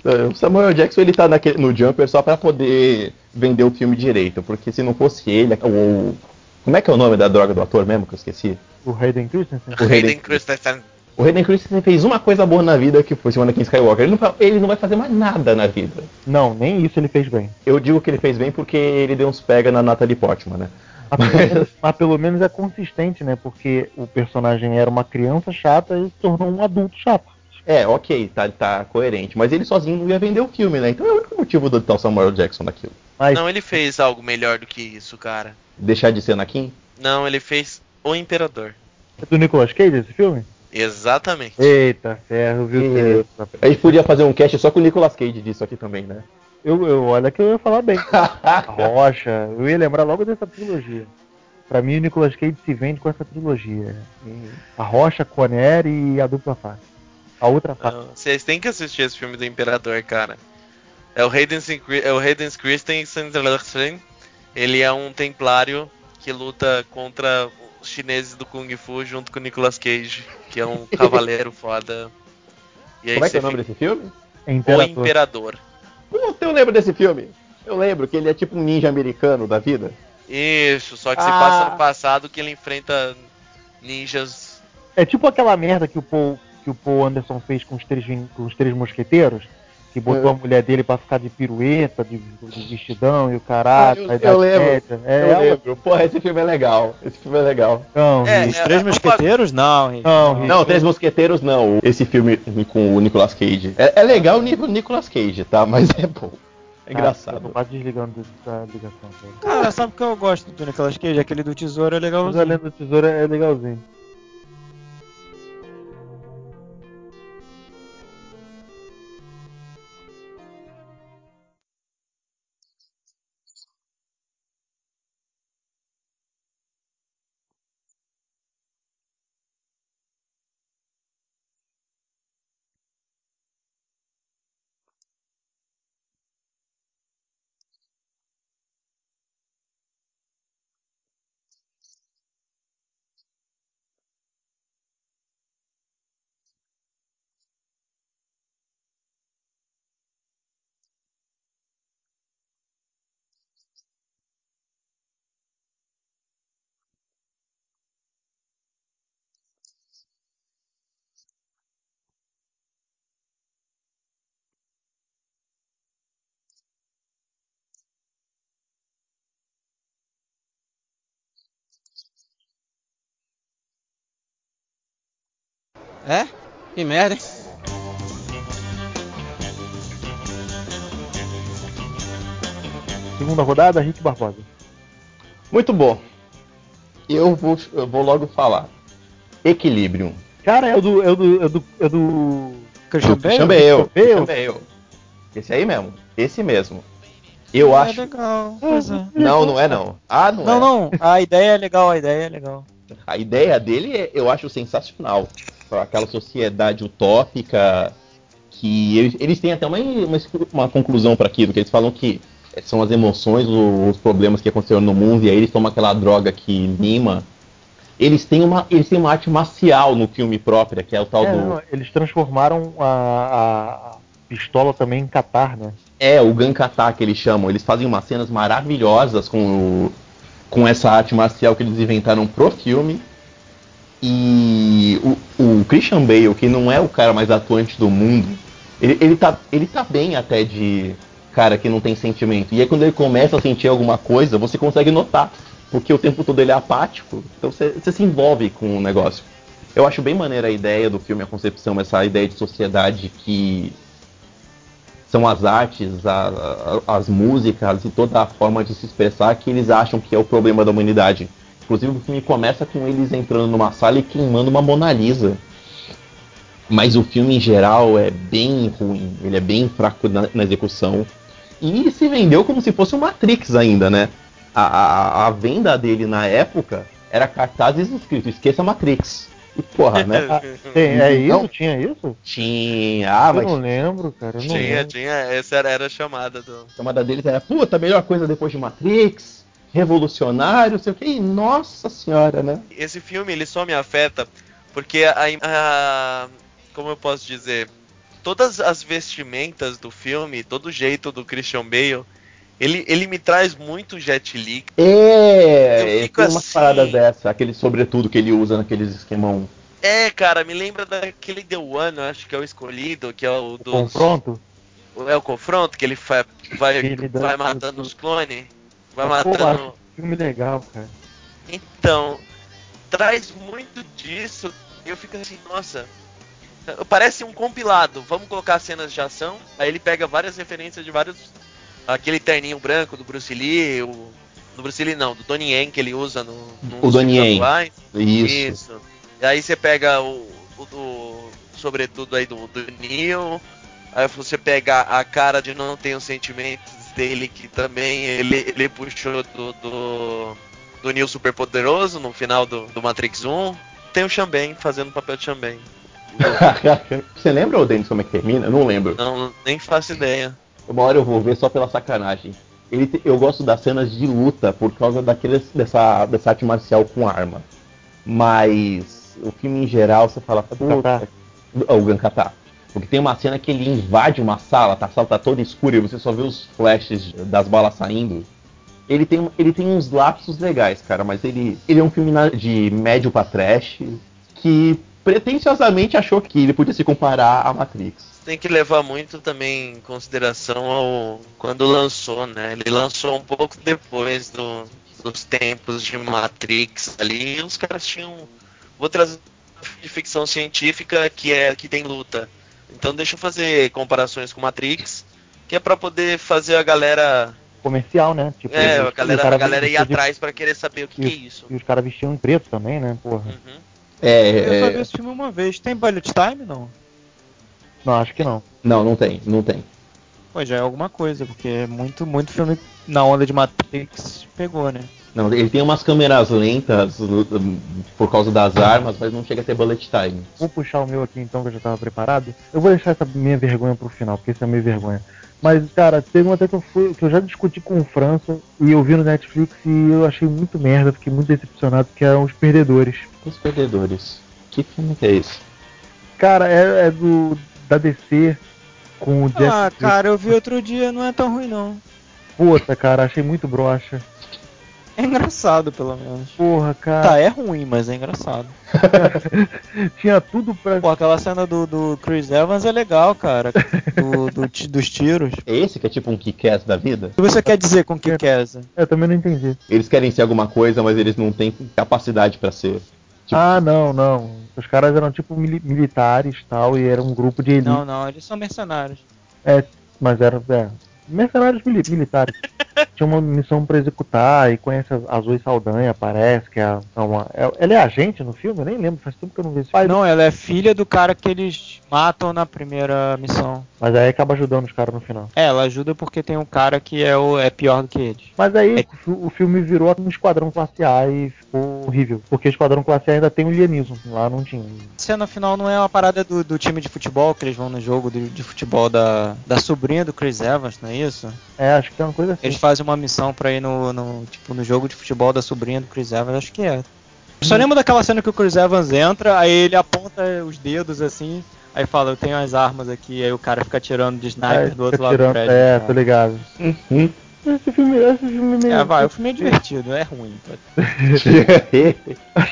É, O Samuel Jackson ele tá naquele- no Jumper só pra poder vender o filme direito, porque se não fosse ele, o, o- como é que é o nome da droga do ator mesmo que eu esqueci? O Hayden Christensen? O Hayden Christensen. O Hayden Christensen fez uma coisa boa na vida que foi o Anakin Skywalker. Ele não, ele não vai fazer mais nada na vida. Não, nem isso ele fez bem. Eu digo que ele fez bem porque ele deu uns pega na Natalie Portman, né? Mas pelo, menos, mas pelo menos é consistente, né? Porque o personagem era uma criança chata e se tornou um adulto chato. É, ok, tá, tá coerente. Mas ele sozinho não ia vender o filme, né? Então é o único motivo do tal Samuel Jackson naquilo. Mas Não, ele fez algo melhor do que isso, cara. Deixar de ser Anakin? Não, ele fez O Imperador. é do Nicolas Cage esse filme? Exatamente. Eita, ferro, viu? É. A gente podia fazer um cast só com o Nicolas Cage disso aqui também, né? Eu, eu, olha que eu ia falar bem. A Rocha, eu ia lembrar logo dessa trilogia. Pra mim, o Nicolas Cage se vende com essa trilogia. A Rocha, Conner e a dupla face. A outra face. Não, Vocês têm que assistir esse filme do Imperador, cara. É o Hayden, é o Hayden Christensen. Ele é um templário que luta contra chineses do Kung Fu junto com o Nicolas Cage, que é um cavaleiro foda. E aí Como é que é o nome fica- desse filme? É O Imperador. Imperador. Puta, eu lembro desse filme. Eu lembro que ele é tipo um ninja americano da vida. Isso, só que se Ah. passa no passado que ele enfrenta ninjas. É tipo aquela merda que o Paul, que o Paul Anderson fez com os três, com os três mosqueteiros. Que botou É. a mulher dele pra ficar de pirueta, de, de vestidão e o caralho. Ah, eu- a eu Idade lembro. Média. É, eu ela- lembro. Porra, esse filme é legal. Esse filme é legal. Não, É. Os Três Mosqueteiros? Não, Rick. Não, Rick. Não, Três Mosqueteiros não. Esse filme com o Nicolas Cage. É, é legal o nível Nicolas Cage, tá? Mas é bom. É Ah, eu engraçado. tô quase desligando da ligação. Cara. Cara, sabe o que eu gosto do Nicolas Cage? Aquele do tesouro é Mas a legalzinho. Lenda do Tesouro é legalzinho. É? Que merda, hein? Segunda rodada, Rick Barbosa. Muito bom. Eu vou, eu vou logo falar. Equilibrium. Cara, é o do. É o do. É do. É do... Christian Do Christian Bale? Bale. Christian Bale. Esse aí mesmo. Esse mesmo. Eu É acho. legal, é. Não, não é não. Ah, não, Não, é. não, a ideia é legal, a ideia é legal. A ideia dele é- eu acho sensacional. Aquela sociedade utópica que eles, eles têm até uma, uma, uma conclusão para aquilo, que eles falam que são as emoções, o- os problemas que aconteceram no mundo, e aí eles tomam aquela droga que lima. Eles têm uma, eles têm uma arte marcial no filme própria, que é o tal É, do. não, eles transformaram a, a- pistola também em catar, né? É, o Gankata que eles chamam. Eles fazem umas cenas maravilhosas com, o- com essa arte marcial que eles inventaram pro filme. E o, o Christian Bale, que não é o cara mais atuante do mundo, ele, ele, tá, ele tá bem até de cara que não tem sentimento. E aí quando ele começa a sentir alguma coisa, você consegue notar. Porque o tempo todo ele é apático, então você, se envolve com o negócio. Eu acho bem maneira a ideia do filme, a concepção, essa ideia de sociedade que são as artes, a- a- as músicas e toda a forma de se expressar que eles acham que é o problema da humanidade. Inclusive o filme começa com eles entrando numa sala e queimando uma Mona Lisa. Mas o filme em geral é bem ruim, ele é bem fraco na, na execução. E se vendeu como se fosse o Matrix ainda, né? A, a, a venda dele na época era cartazes escrito esqueça Matrix. E porra, né? Tem, é isso? Não. Tinha isso? Tinha, ah, eu mas não lembro, cara. Eu não Tinha, lembro. tinha. Essa era, era a chamada do. A chamada deles era, puta, a melhor coisa depois de Matrix, revolucionário, sei o que, e nossa senhora, né? Esse filme ele só me afeta porque a, a- como eu posso dizer, todas as vestimentas do filme, todo o jeito do Christian Bale, ele, ele me traz muito Jet Li. É, Eu é fico tem umas assim- paradas dessa, aquele sobretudo que ele usa naqueles esquemão. É, cara, me lembra daquele The One, eu acho que é o escolhido, que é o do Confronto? é o confronto que ele fa- vai Ele vai matando os clones, vai Pô, matando acho filme legal, cara. Então, traz muito disso. Eu fico assim, nossa. Parece um compilado. Vamos colocar cenas de ação. Aí ele pega várias referências de vários. Aquele terninho branco do Bruce Lee. O, do Bruce Lee não, do Donnie Yen que ele usa no, nos O Donnie Yen. atuais. Isso. E aí você pega o, o do. Sobretudo aí do, do Neil. Aí você pega a cara de não ter os sentimentos dele, que também ele, ele puxou do, do, do Neil Superpoderoso no final do, do Matrix 1. Tem o Xambém fazendo o papel de Xambém. Você lembra, ô Denis, como é que termina? Eu não lembro. Não, nem faço ideia. Uma hora eu vou ver só pela sacanagem. Ele te- eu gosto das cenas de luta por causa daqueles, dessa, dessa arte marcial com arma. Mas o filme em geral, você fala, puta, o Gankata. Porque tem uma cena que ele invade uma sala, tá? a sala tá toda escura e você só vê os flashes das balas saindo. Ele tem, ele tem uns lapsos legais, cara, mas ele, ele é um filme de médio pra trash que pretensiosamente achou que ele podia se comparar a Matrix. Tem que levar muito também em consideração ao quando lançou, né? Ele lançou um pouco depois do- dos tempos de Matrix ali. Os caras tinham outras de ficção científica que é que tem luta. Então deixa eu fazer comparações com Matrix, que é pra poder fazer a galera, Comercial, né? Tipo, é, o a galera, cara a galera ir vestia de- atrás pra querer saber o que, que é isso. E os caras vestiam em preto também, né? Porra. Uhum. É, Eu só é- vi esse filme uma vez. Tem Bullet Time, não? Não, acho que não. Não, não tem, não tem. Pô, já é alguma coisa, porque é muito, muito filme na onda de Matrix pegou, né? Não, ele tem umas câmeras lentas por causa das armas, mas não chega a ter bullet time. Vou puxar o meu aqui então, que eu já tava preparado. Eu vou deixar essa minha vergonha pro final, porque isso é meio vergonha. Mas, cara, teve um até que eu, fui, que eu já discuti com o França e eu vi no Netflix e eu achei muito merda, fiquei muito decepcionado, que eram Os Perdedores. Os Perdedores. Que filme que é esse? Cara, é, é do da DC com o Jeff. Ah, cara, eu vi outro dia, não é tão ruim não. Puta, cara, achei muito broxa. É engraçado, pelo menos. Porra, cara. Tá, é ruim, mas é engraçado. Tinha tudo pra. Pô, aquela cena do, do Chris Evans é legal, cara. Do, do dos tiros. É esse que é tipo um kick-ass da vida? O que você quer dizer com que quer? Eu também não entendi. Eles querem ser alguma coisa, mas eles não têm capacidade pra ser. Tipo- Ah, não, não. Os caras eram tipo mili- militares tal, e era um grupo de elite. Não, não, eles são mercenários. É, mas eram é, mercenários mili- militares. Tinha uma missão pra executar e conhece a Zoe Saldanha, parece que é uma. é- ela é agente no filme? Eu nem lembro, faz tempo que eu não vi esse filme. Não, ela é filha do cara que eles matam na primeira missão. Mas aí acaba ajudando os caras no final. É, ela ajuda porque tem um cara que é, o, é pior do que eles. Mas aí É. o fi- o filme virou um Esquadrão Classe A e ficou horrível. Porque Esquadrão Classe A ainda tem o Lianismo, lá não tinha. A cena final não é uma parada do, do time de futebol, que eles vão no jogo de, de futebol da, da sobrinha do Chris Evans, não é isso? É, acho que é uma coisa assim. Eles fazem uma missão pra ir no, no, tipo, no jogo de futebol da sobrinha do Chris Evans, acho que é. Só lembro daquela cena que o Chris Evans entra, aí ele aponta os dedos assim, aí fala, eu tenho as armas aqui, aí o cara fica atirando de sniper É, do outro lado do tirando- prédio. É, cara. tô ligado. Uhum. Esse filme, esse filme meio. É, vai, o filme é divertido, é ruim. Achei Eu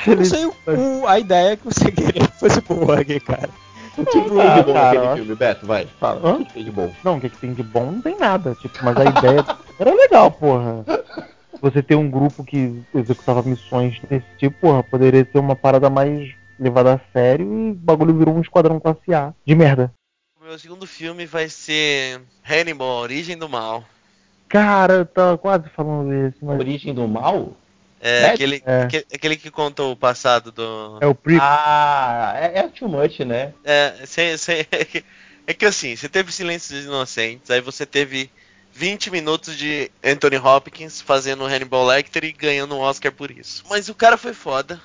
não ele- sei o, o- a ideia que você queria que fosse boa aqui, cara. O que tem Ah, de bom cara, naquele filme, Beto? Vai, fala. Hã? O que tem de bom? Não, o que, que tem de bom não tem nada. Tipo, mas a ideia era legal, porra. Você ter um grupo que executava missões desse tipo, porra, poderia ser uma parada mais levada a sério e o bagulho virou um esquadrão classe A. De merda. O meu segundo filme vai ser Hannibal, Origem do Mal. Cara, eu tava quase falando desse, mas. Origem do Mal? É, É? aquele, É. aque- aquele que conta o passado do. É o Pre. Ah, é, é too much, né? É, cê- cê- é, que, é que assim, você teve Silêncio dos Inocentes, aí você teve 20 minutos de Anthony Hopkins fazendo Hannibal Lecter e ganhando um Oscar por isso. Mas o cara foi foda.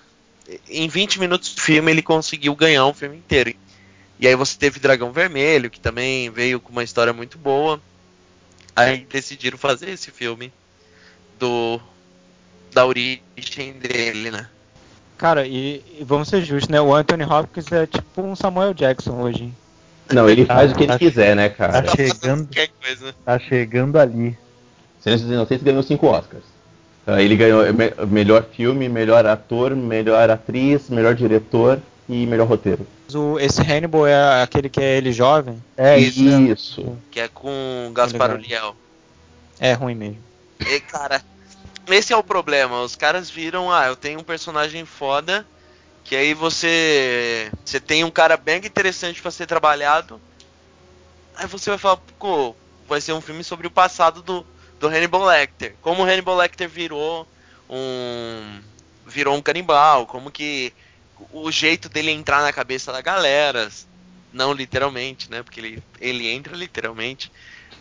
Em 20 minutos de filme ele conseguiu ganhar um filme inteiro. E aí você teve Dragão Vermelho, que também veio com uma história muito boa. Aí decidiram fazer esse filme do da origem dele, né? Cara, e, e vamos ser justos, né? O Anthony Hopkins é tipo um Samuel Jackson hoje. hein? Não, ele faz o que ele Tá- quiser, né, Tá cara? chegando, Qualquer coisa. tá chegando ali. Silêncio dos Inocentes ganhou cinco Oscars. Ah, Ele ganhou me- melhor filme, melhor ator, melhor atriz, melhor diretor e melhor roteiro. O, esse Hannibal é aquele que é ele jovem? É isso. mesmo. Que é com Gaspar. Ulliel. É ruim mesmo. E, cara, esse é o problema. Os caras viram, ah, eu tenho um personagem foda, que aí você você tem um cara bem interessante pra ser trabalhado. Aí você vai falar, pô, vai ser um filme sobre o passado do, do Hannibal Lecter. Como o Hannibal Lecter virou um virou um canibal, como que o jeito dele entrar na cabeça da galera, não literalmente, né? Porque ele, ele entra literalmente.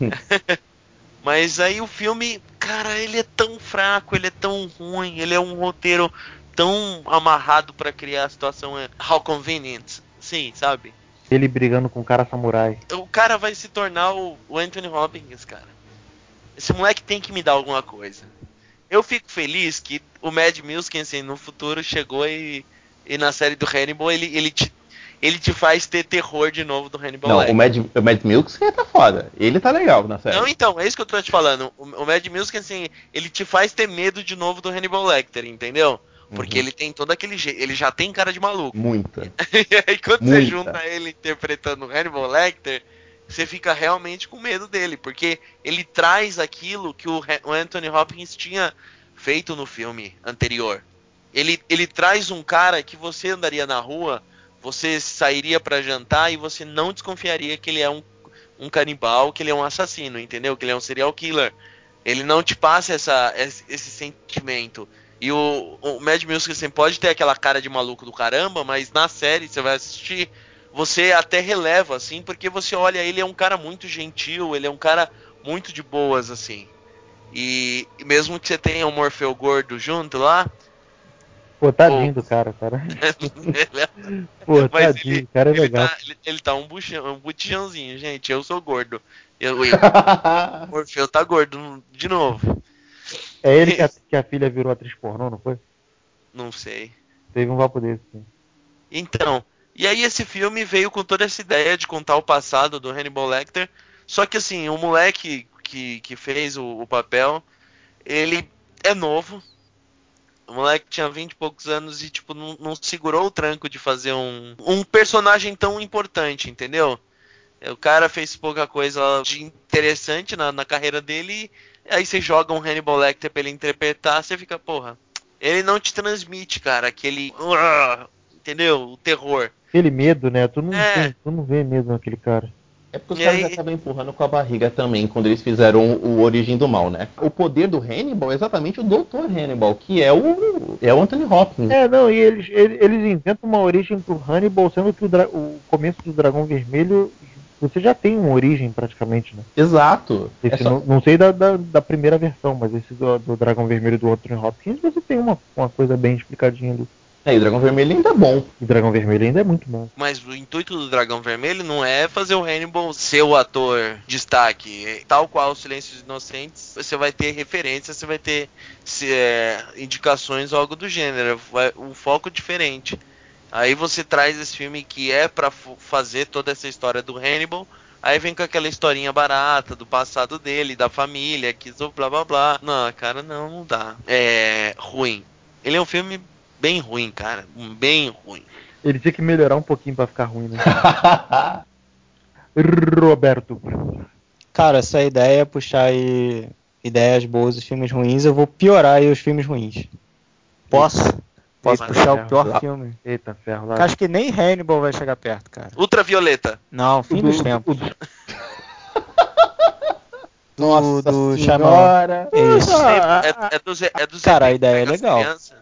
Mas aí o filme, cara, ele é tão fraco, ele é tão ruim, ele é um roteiro tão amarrado pra criar a situação é, how convenient, sim, sabe? Ele brigando com o cara samurai. O cara vai se tornar o, o Anthony Hopkins, cara. Esse moleque tem que me dar alguma coisa. Eu fico feliz que o Mad Milkinson no futuro chegou e, e na série do Hannibal ele, ele, te, ele te faz ter terror de novo do Hannibal Não, Lecter. o Mad, o Mad Milks tá foda. Ele tá legal na série. Não, então, é isso que eu tô te falando. O, o Mad Music, assim, ele te faz ter medo de novo do Hannibal Lecter, entendeu? Porque Uhum. ele tem todo aquele jeito, ele já tem cara de maluco. Muita. e aí quando você Muita. junta ele interpretando o Hannibal Lecter, você fica realmente com medo dele, porque ele traz aquilo que o, Anthony Hopkins tinha feito no filme anterior. Ele, ele traz um cara que você andaria na rua, você sairia pra jantar e você não desconfiaria que ele é um, um canibal, que ele é um assassino, entendeu? Que ele é um serial killer. Ele não te passa essa, esse, sentimento. E o, o Mad Milkinson pode ter aquela cara de maluco do caramba, mas na série você vai assistir, você até releva, assim, porque você olha, ele é um cara muito gentil, ele é um cara muito de boas, assim. E, mesmo que você tenha um Morfeu gordo junto lá, Pô, tadinho do cara, cara. ele é- Pô, Mas tadinho, ele- o cara é ele legal. tá, ele, ele tá um, buchão, um botijãozinho, gente. Eu sou gordo. Eu, eu, o Morfeu tá gordo de novo. É ele que a, que a filha virou atriz pornô, não foi? Não sei. Teve um papo desse, sim. Então, e aí esse filme veio com toda essa ideia de contar o passado do Hannibal Lecter. Só que assim, o moleque que, que fez o, o papel, ele é novo. O moleque tinha 20 e poucos anos e, tipo, não, não segurou o tranco de fazer um, um personagem tão importante, entendeu? O cara fez pouca coisa de interessante na, na carreira dele. Aí você joga um Hannibal Lecter pra ele interpretar, você fica, porra. Ele não te transmite, cara, aquele. "Uah", entendeu? O terror. Aquele medo, né? Tu não, É. tem- tu não vê medo naquele cara. É porque os E caras aí- acabam empurrando com a barriga também quando eles fizeram o Origem do Mal, né? O poder do Hannibal é exatamente o Dr. Hannibal, que é o é o Anthony Hopkins. É, não, e eles, eles, eles inventam uma origem pro Hannibal, sendo que o, dra- o começo do Dragão Vermelho você já tem uma origem praticamente, né? Exato. É Esse, só- não, não sei da, da, da primeira versão, mas esse do, do Dragão Vermelho do Anthony Hopkins você tem uma, uma coisa bem explicadinha do, É, e o Dragão Vermelho ainda é bom. do Dragão Vermelho, ainda é muito bom. Mas o intuito do Dragão Vermelho não é fazer o Hannibal ser o ator destaque. É, Tal qual o Silêncio dos Inocentes, você vai ter referências, você vai ter se, é, indicações ou algo do gênero. Vai, um foco diferente. Aí você traz esse filme que é pra f- fazer toda essa história do Hannibal. Aí vem com aquela historinha barata do passado dele, da família, que zo- blá blá blá. Não, cara, não, não dá. É ruim. Ele é um filme bem ruim, cara. Bem ruim. Ele tinha que melhorar um pouquinho pra ficar ruim, né? Roberto. Cara, essa ideia é puxar aí ideias boas dos filmes ruins, eu vou piorar aí os filmes ruins. Posso? Posso Eita, puxar o pior Lá- filme? Eita, ferro lá. Acho que nem Hannibal vai chegar perto, cara. Ultravioleta. Não, fim dos do- tempos. o do- Do, Nossa do senhora. Isso. Ah, É, é do Z, é do Cara, a ideia é as legal. crianças?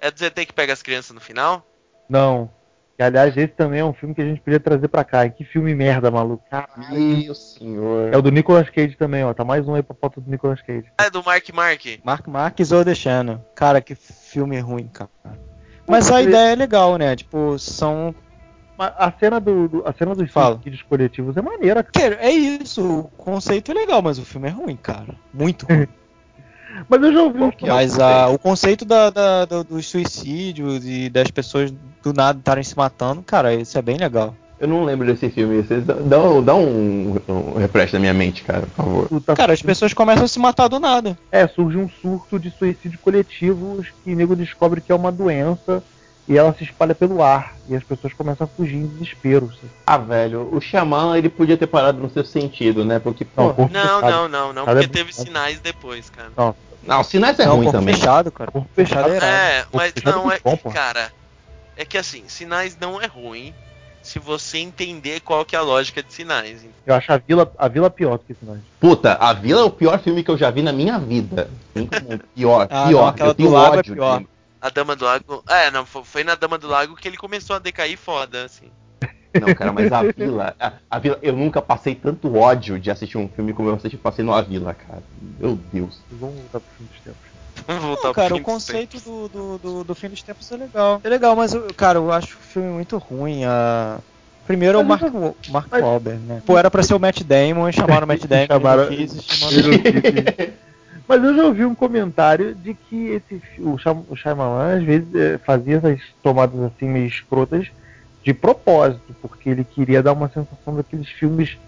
É do ZT que pega as crianças no final? Não. E, aliás, esse também é um filme que a gente podia trazer pra cá. E que filme merda, maluco. Meu senhor. É o do Nicolas Cage também, ó. Tá mais um aí pra foto do Nicolas Cage. Ah, é do Mark Mark. Mark The Channel. Cara, que filme ruim, cara. Mas a ideia é legal, né? Tipo, são. A cena, do, do- a cena dos Fala. suicídios coletivos é maneira, cara. Cara, é isso. O conceito é legal, mas o filme é ruim, cara. Muito ruim. Mas eu já ouvi uns que é o Mas a, o conceito da, da- do- dos suicídios e das pessoas do nada estarem se matando, cara, isso é bem legal. Eu não lembro desse filme. Vocês dão- dão um, um refresh na minha mente, cara, por favor. Cara, as pessoas começam a se matar do nada. É, surge um surto de suicídio coletivo que o nego descobre que é uma doença e ela se espalha pelo ar. E as pessoas começam a fugir em desespero. assim. Ah, velho, o Xamã, ele podia ter parado no seu sentido, né? Porque, pô... Não, corpo Não, fechado. não, não, não, porque é teve sinais depois, cara. Não, Não, Sinais é não, ruim corpo também. fechado, cara. corpo fechado. é. É, mas não, é é bom, que, pô. cara, é que assim, sinais não é ruim se você entender qual que é a lógica de sinais. Eu acho a vila, a vila pior do que nós. Puta, A Vila é o pior filme que eu já vi na minha vida. Pior, Ah, pior. não, aquela eu tenho do lago é ódio pior. A Dama do Lago. É, não, fo- foi na Dama do Lago que ele começou a decair foda, assim. Não, cara, mas a Vila, a, a Vila, eu nunca passei tanto ódio de assistir um filme como eu assisti, passei no A Vila, cara. Meu Deus. Vamos voltar pro fim dos tempos. Vamos voltar Não, pro cara, fim o dos conceito tempos. do, do, do, do fim dos tempos é legal. É legal, mas, eu, cara, eu acho o filme muito ruim. A... Primeiro é o Mark, Mark mas- Wahlberg, né? Pô, era pra ser o Matt Damon e chamaram o Matt Damon. Chamaram- ele não quis, e chamaram-. Mas eu já ouvi um comentário de que esse, o, Shyam- o Shyamalan às vezes eh, fazia essas tomadas assim meio escrotas de propósito, porque ele queria dar uma sensação daqueles filmes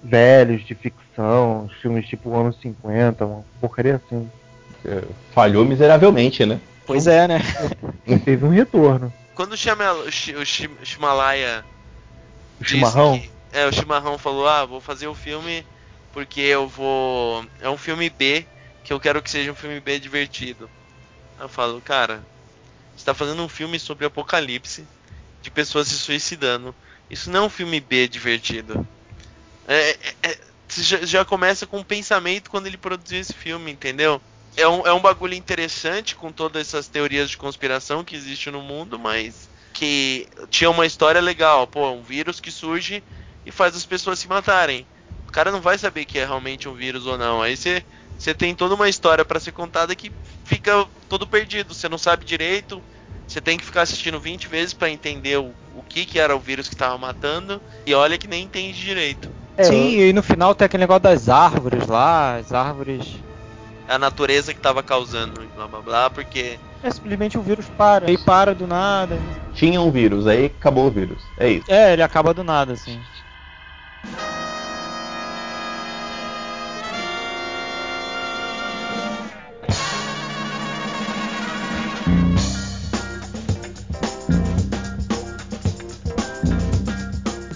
velhos de ficção, filmes tipo anos 50, uma porcaria assim. É, Falhou miseravelmente, né? Pois é, né? E teve um retorno. Quando o, Shama- o Shi- o Shimalaya O disse chimarrão? que- é, o Chimarrão falou: Ah, vou fazer o filme porque eu vou. É um filme B que eu quero que seja um filme B divertido. Eu falo, cara, você tá fazendo um filme sobre apocalipse de pessoas se suicidando. Isso não é um filme B divertido. É, é- é- já, já começa com um pensamento quando ele produziu esse filme, entendeu? É um, é um bagulho interessante com todas essas teorias de conspiração que existe no mundo, mas que tinha uma história legal. Pô, um vírus que surge e faz as pessoas se matarem. O cara não vai saber que é realmente um vírus ou não. Aí você você tem toda uma história pra ser contada que fica todo perdido. Você não sabe direito. Você tem que ficar assistindo 20 vezes pra entender o, o que, que era o vírus que tava matando. E olha que nem entende direito. É, Sim, e no final tem aquele negócio das árvores lá, as árvores. É a natureza que tava causando e blá blá blá, porque. É simplesmente o vírus para, aí para do nada. Tinha um vírus, aí acabou o vírus. É isso. É, ele acaba do nada, assim.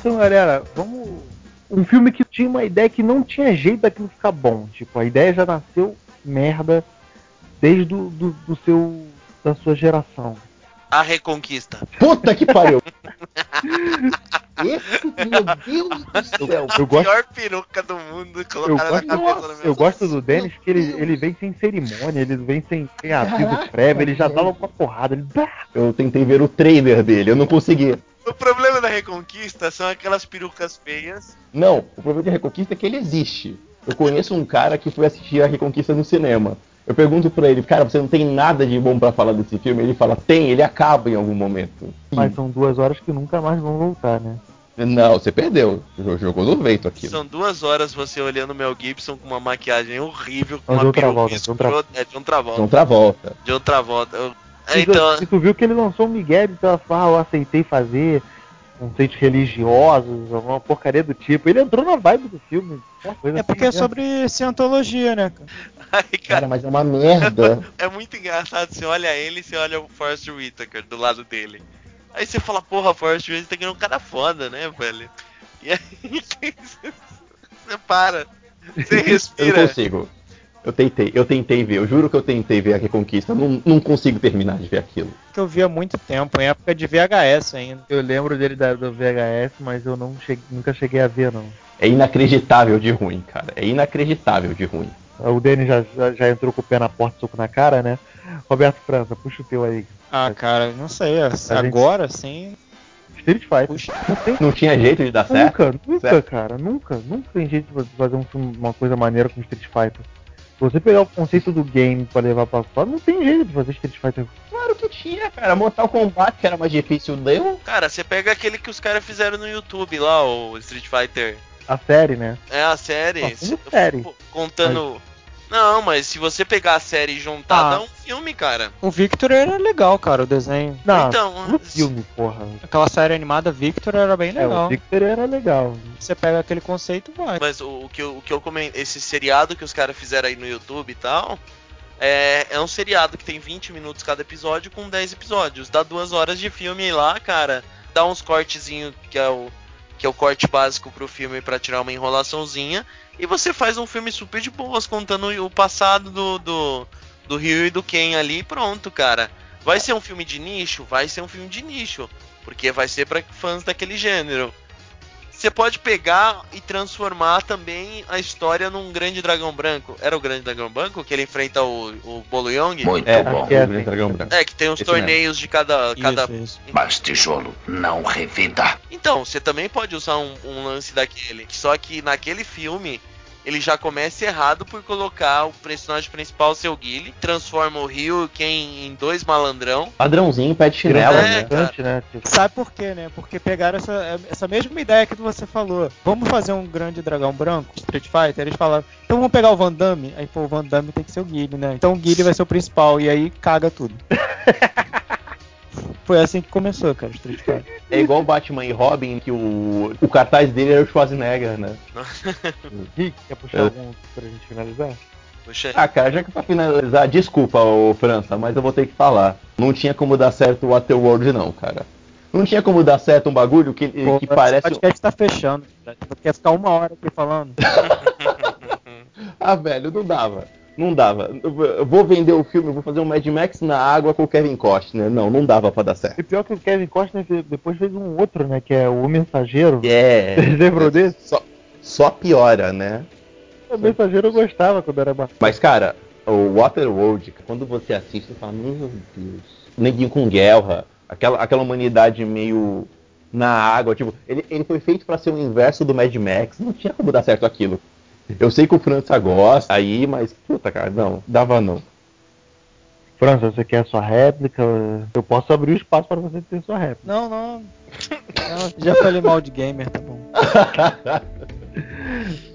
Então, galera, vamos. Um filme que tinha uma ideia que não tinha jeito daquilo ficar bom. Tipo, a ideia já nasceu merda desde do, do, do seu. da sua geração. A Reconquista. Puta que pariu! Esse, meu Deus do céu. Eu gosto, Pior peruca do mundo eu colocaram na cabeça do meu eu gosto do Dennis que ele, ele vem sem cerimônia, ele vem sem, sem aviso prévio, ele já dá uma porrada. Ele... Eu tentei ver o trailer dele, eu não consegui. O problema da Reconquista são aquelas perucas feias. Não, o problema de Reconquista é que ele existe. Eu conheço um cara que foi assistir a Reconquista no cinema. Eu pergunto pra ele, cara, você não tem nada de bom pra falar desse filme? Ele fala, tem, ele acaba em algum momento. Mas são duas horas que nunca mais vão voltar, né? Não, você perdeu. Jogou no vento aquilo. São duas horas você olhando o Mel Gibson com uma maquiagem horrível, com uma outra peruca volta, de outra- escrota. É, de Travolta. Não Travolta. De outra Eu- então, E tu viu que ele lançou um Miguel e ela falou, ah, eu aceitei fazer conceitos religiosos, uma porcaria do tipo. Ele entrou na vibe do filme. É assim porque é mesmo. sobre cientologia, né, cara? Ai, Cara, cara, mas é uma merda. é muito engraçado. Você olha ele e você olha o Forrest Whitaker do lado dele. Aí você fala, porra, Forrest Whitaker é um cara foda, né, velho? E aí você para, você Eu não respira. consigo. Eu tentei, eu tentei ver, eu juro que eu tentei ver a Reconquista. Não, não consigo terminar de ver aquilo. Que eu vi há muito tempo, em época de VHS ainda. Eu lembro dele da, do VHS, mas eu não cheguei- nunca cheguei a ver, não. É inacreditável de ruim, cara. É inacreditável de ruim. O Denis já, já, já entrou com o pé na porta, soco na cara, né? Roberto França, puxa o teu aí. Ah, cara, não sei. Agora sim. Street Fighter. Puxa. Não tem Não tinha jeito de dar certo? Nunca, nunca, Certo. cara, nunca, nunca tem jeito de fazer um filme, uma coisa maneira com Street Fighter. Se você pegar o conceito do game pra levar pra fora, não tem jeito de fazer Street Fighter. Claro que tinha, cara. Mortal Kombat, que era mais difícil, deu. Cara, você pega aquele que os caras fizeram no YouTube lá, o Street Fighter. A série, né? É a série. Ah, se- série? Contando. Não, mas se você pegar a série e juntar, Ah. dá um filme, cara. O Victor era legal, cara, o desenho. Não, Então, no filme, porra. Aquela série animada Victor era bem É, o legal. Victor era legal. Você pega aquele conceito e vai. Mas o, o que eu, o que eu comentei, esse seriado que os caras fizeram aí no YouTube e tal, é, é um seriado que tem 20 minutos cada episódio com 10 episódios. Dá duas horas de filme lá, cara. Dá uns cortezinhos que é o que é o corte básico pro filme pra tirar uma enrolaçãozinha e você faz um filme super de boas contando o passado do do, do Ryu e do Ken ali e pronto, cara. Vai ser um filme de nicho? Vai ser um filme de nicho, porque vai ser pra fãs daquele gênero você pode pegar e transformar também a história num grande dragão branco. Era o grande dragão branco que ele enfrenta o, o Bolo Young? Muito É, bom. que é assim. Dragão Branco. É, que tem uns Esse torneios de cada. cada... Isso, isso. Mas tijolo não revida. Então, você também pode usar um, um lance daquele. Só que naquele filme. Ele já começa errado por colocar o personagem principal, seu Guile, transforma o Ryu Ken em dois malandrão. Padrãozinho, pé de chinelo, É, né? né? Tipo, Sabe por quê, né? Porque pegaram essa, essa mesma ideia que você falou. Vamos fazer um grande dragão branco, Street Fighter. Eles falaram, então vamos pegar o Van Damme. Aí, pô, o Van Damme tem que ser o Guile, né? Então o Guile vai ser o principal. E aí caga tudo. Foi assim que começou, cara, o Street Fighter. É igual Batman e Robin, que o, o cartaz dele era o Schwarzenegger, né? Rick, quer puxar É. algum pra gente finalizar? Puxa, Ah, cara, já que pra finalizar, desculpa, ô França, mas eu vou ter que falar. Não tinha como dar certo o Waterworld, não, cara. Não tinha como dar certo um bagulho que, Pô, que parece. podcast tá fechando. cara. Quer ficar uma hora aqui falando? Ah, velho, não dava. Não dava. Eu vou vender o filme, vou fazer um Mad Max na água com o Kevin Costner. Não, não dava pra dar certo. E pior que o Kevin Costner depois fez um outro, né? Que é o Mensageiro. É. Vocês lembram desse? Só, só piora, né? O Mensageiro eu gostava quando era mais. Mas, cara, o Waterworld, quando você assiste, você fala, meu Deus. Neguinho com guerra, aquela, aquela humanidade meio na água, tipo, ele, ele foi feito pra ser o inverso do Mad Max, não tinha como dar certo aquilo. Eu sei que o França gosta aí, mas, puta, cara, não, dava não. França, você quer a sua réplica? Eu posso abrir o espaço para você ter sua réplica. Não, não. Não, Já falei mal de gamer, tá bom.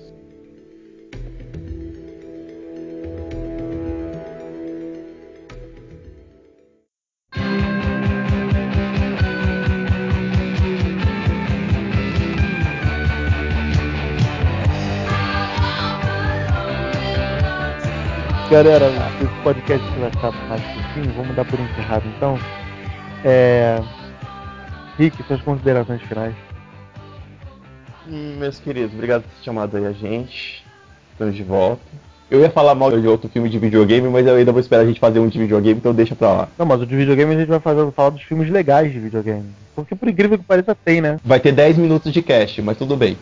Galera, esse podcast vai ficar mais curtinho, vamos dar por encerrado então. É... Rick, suas considerações finais. Hum, Meus queridos, obrigado por ter chamado aí a gente. Estamos de volta. Eu ia falar mal de outro filme de videogame, mas eu ainda vou esperar a gente fazer um de videogame, então deixa pra lá. Não, mas o de videogame a gente vai fazer, falar dos filmes legais de videogame. Porque por incrível que pareça tem, né? Vai ter 10 minutos de cast, mas tudo bem.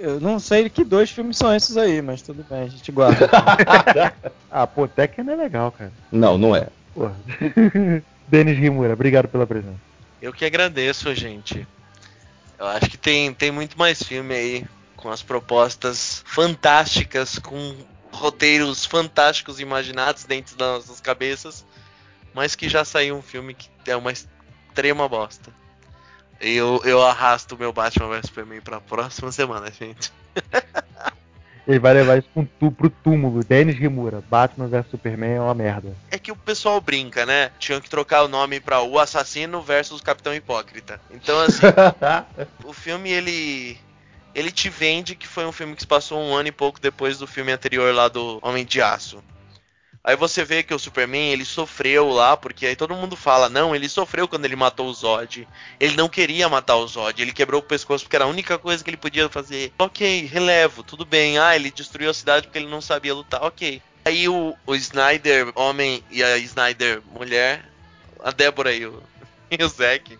Eu não sei que dois filmes são esses aí, mas tudo bem, a gente guarda. ah, pô, Tekken é legal, cara. Não, não é. Porra. Denis Rimura, obrigado pela presença. Eu que agradeço, gente. Eu acho que tem, tem muito mais filme aí com as propostas fantásticas, com roteiros fantásticos imaginados dentro das nossas cabeças, mas que já saiu um filme que é uma extrema bosta. Eu, eu arrasto o meu Batman vs Superman pra próxima semana, gente. Ele vai levar isso pro, tu, pro túmulo. Dennis Rimura, Batman vs Superman é uma merda. É que o pessoal brinca, né? Tinham que trocar o nome pra O Assassino versus Capitão Hipócrita. Então, assim, o filme ele. Ele te vende que foi um filme que se passou um ano e pouco depois do filme anterior lá do Homem de Aço. Aí você vê que o Superman ele sofreu lá, porque aí todo mundo fala, não, ele sofreu quando ele matou o Zod. Ele não queria matar o Zod, ele quebrou o pescoço porque era a única coisa que ele podia fazer. Ok, relevo, tudo bem. Ah, ele destruiu a cidade porque ele não sabia lutar, ok. Aí o, o Snyder homem e a Snyder mulher, a Débora e o, e o Zack,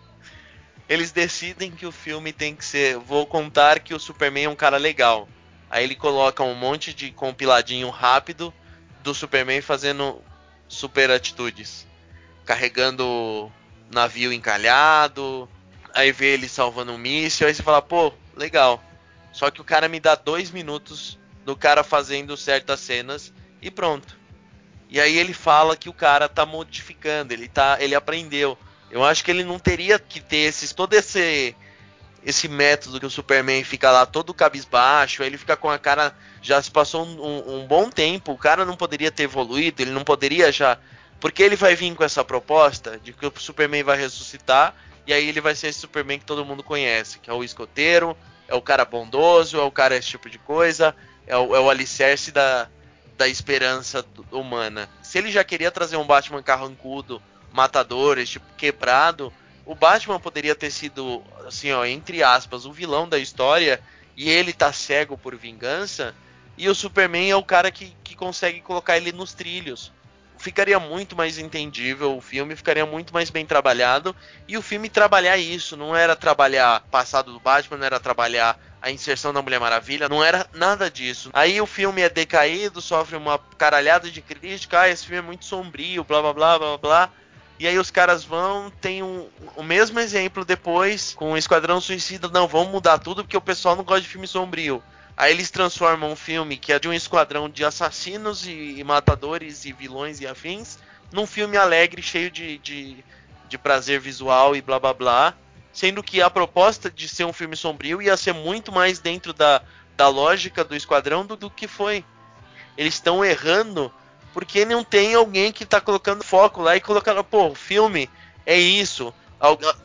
eles decidem que o filme tem que ser. Vou contar que o Superman é um cara legal. Aí ele coloca um monte de compiladinho rápido do Superman fazendo super atitudes. Carregando navio encalhado. Aí vê ele salvando um míssil. Aí você fala, pô, legal. Só que o cara me dá dois minutos do cara fazendo certas cenas e pronto. E aí ele fala que o cara tá modificando, ele tá, ele aprendeu. Eu acho que ele não teria que ter esses, todo esse esse método que o Superman fica lá todo cabisbaixo, ele fica com a cara. Já se passou um, um, um, bom tempo, o cara não poderia ter evoluído, ele não poderia já. Porque ele vai vir com essa proposta de que o Superman vai ressuscitar, e aí ele vai ser esse Superman que todo mundo conhece, que é o escoteiro, é o cara bondoso, é o cara esse tipo de coisa, é o, é o alicerce da, da esperança humana. Se ele já queria trazer um Batman carrancudo, matador, esse tipo quebrado o Batman poderia ter sido, assim, ó, entre aspas, o vilão da história e ele tá cego por vingança, e o Superman é o cara que, que consegue colocar ele nos trilhos. Ficaria muito mais entendível o filme, ficaria muito mais bem trabalhado, e o filme trabalhar isso, não era trabalhar passado do Batman, não era trabalhar a inserção da Mulher Maravilha, não era nada disso. Aí o filme é decaído, sofre uma caralhada de crítica, ah, esse filme é muito sombrio, blá blá blá blá blá. E aí os caras vão, tem um, o mesmo exemplo depois com o Esquadrão Suicida, não, vamos mudar tudo porque o pessoal não gosta de filme sombrio. Aí eles transformam um filme que é de um esquadrão de assassinos e, e matadores e vilões e afins num filme alegre, cheio de, de, de prazer visual e blá blá blá. Sendo que a proposta de ser um filme sombrio ia ser muito mais dentro da, da lógica do esquadrão do, do que foi. Eles estão errando porque não tem alguém que tá colocando foco lá e colocando, pô, o filme é isso.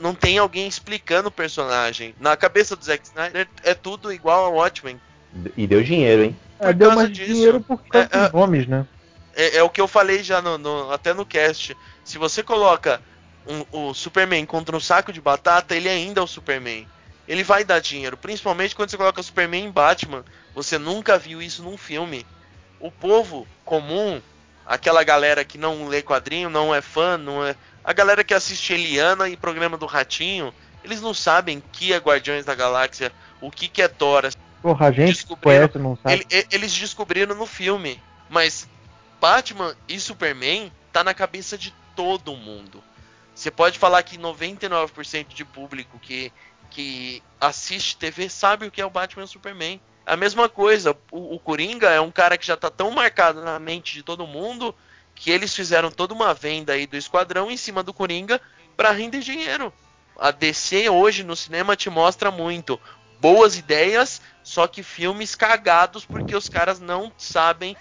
Não tem alguém explicando o personagem. Na cabeça do Zack Snyder é tudo igual ao Watchmen. E deu dinheiro, hein? É, deu mais disso. dinheiro por causa é, dos é, nomes, né? É, é, o que eu falei já no, no, até no cast. Se você coloca um, o Superman contra um saco de batata, ele ainda é o Superman. Ele vai dar dinheiro, principalmente quando você coloca Superman em Batman. Você nunca viu isso num filme. O povo comum aquela galera que não lê quadrinho, não é fã, não é. A galera que assiste Eliana e programa do Ratinho, eles não sabem que é Guardiões da Galáxia, o que, que é Thor. Porra, a gente conhece, não sabe. Ele, eles descobriram no filme, mas Batman e Superman tá na cabeça de todo mundo. Você pode falar que 99% de público que, que assiste TV sabe o que é o Batman e o Superman. A mesma coisa, o, o Coringa é um cara que já tá tão marcado na mente de todo mundo que eles fizeram toda uma venda aí do esquadrão em cima do Coringa para render dinheiro. A DC hoje no cinema te mostra muito boas ideias, só que filmes cagados porque os caras não sabem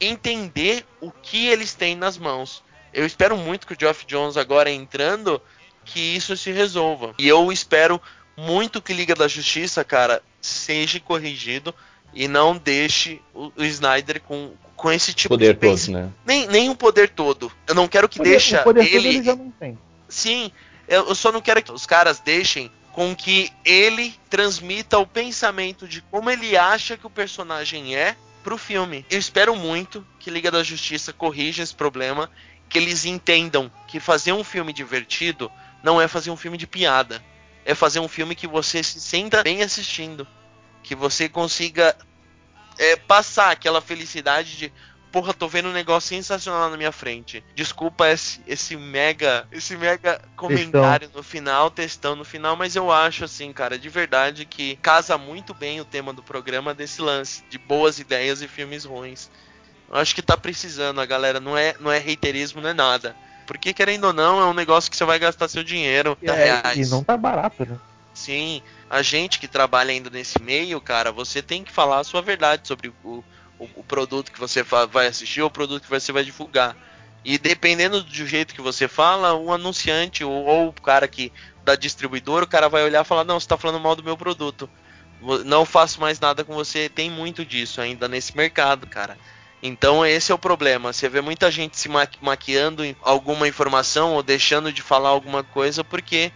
entender o que eles têm nas mãos. Eu espero muito que o Geoff Jones agora entrando que isso se resolva. E eu espero muito que Liga da Justiça, cara, seja corrigido e não deixe o, o Snyder com, com esse tipo poder de todo, né? Nem, nem o poder todo. Eu não quero que deixe ele. ele já não tem. Sim, eu só não quero que os caras deixem com que ele transmita o pensamento de como ele acha que o personagem é pro filme. Eu espero muito que Liga da Justiça corrija esse problema, que eles entendam que fazer um filme divertido não é fazer um filme de piada. É fazer um filme que você se senta bem assistindo. Que você consiga é, passar aquela felicidade de porra, tô vendo um negócio sensacional na minha frente. Desculpa esse, esse mega, esse mega comentário no final, testão no final, mas eu acho assim, cara, de verdade que casa muito bem o tema do programa desse lance de boas ideias e filmes ruins. Eu acho que tá precisando, a galera não é, não é reiterismo, não é nada. Porque querendo ou não, é um negócio que você vai gastar seu dinheiro. É, reais. E não tá barato, né? Sim, a gente que trabalha ainda nesse meio, cara, você tem que falar a sua verdade sobre o, o, o produto que você vai assistir ou o produto que você vai divulgar. E dependendo do jeito que você fala, um anunciante ou, ou o cara que da distribuidora, o cara vai olhar e falar: Não, você está falando mal do meu produto. Não faço mais nada com você. Tem muito disso ainda nesse mercado, cara. Então esse é o problema. Você vê muita gente se maquiando em alguma informação ou deixando de falar alguma coisa porque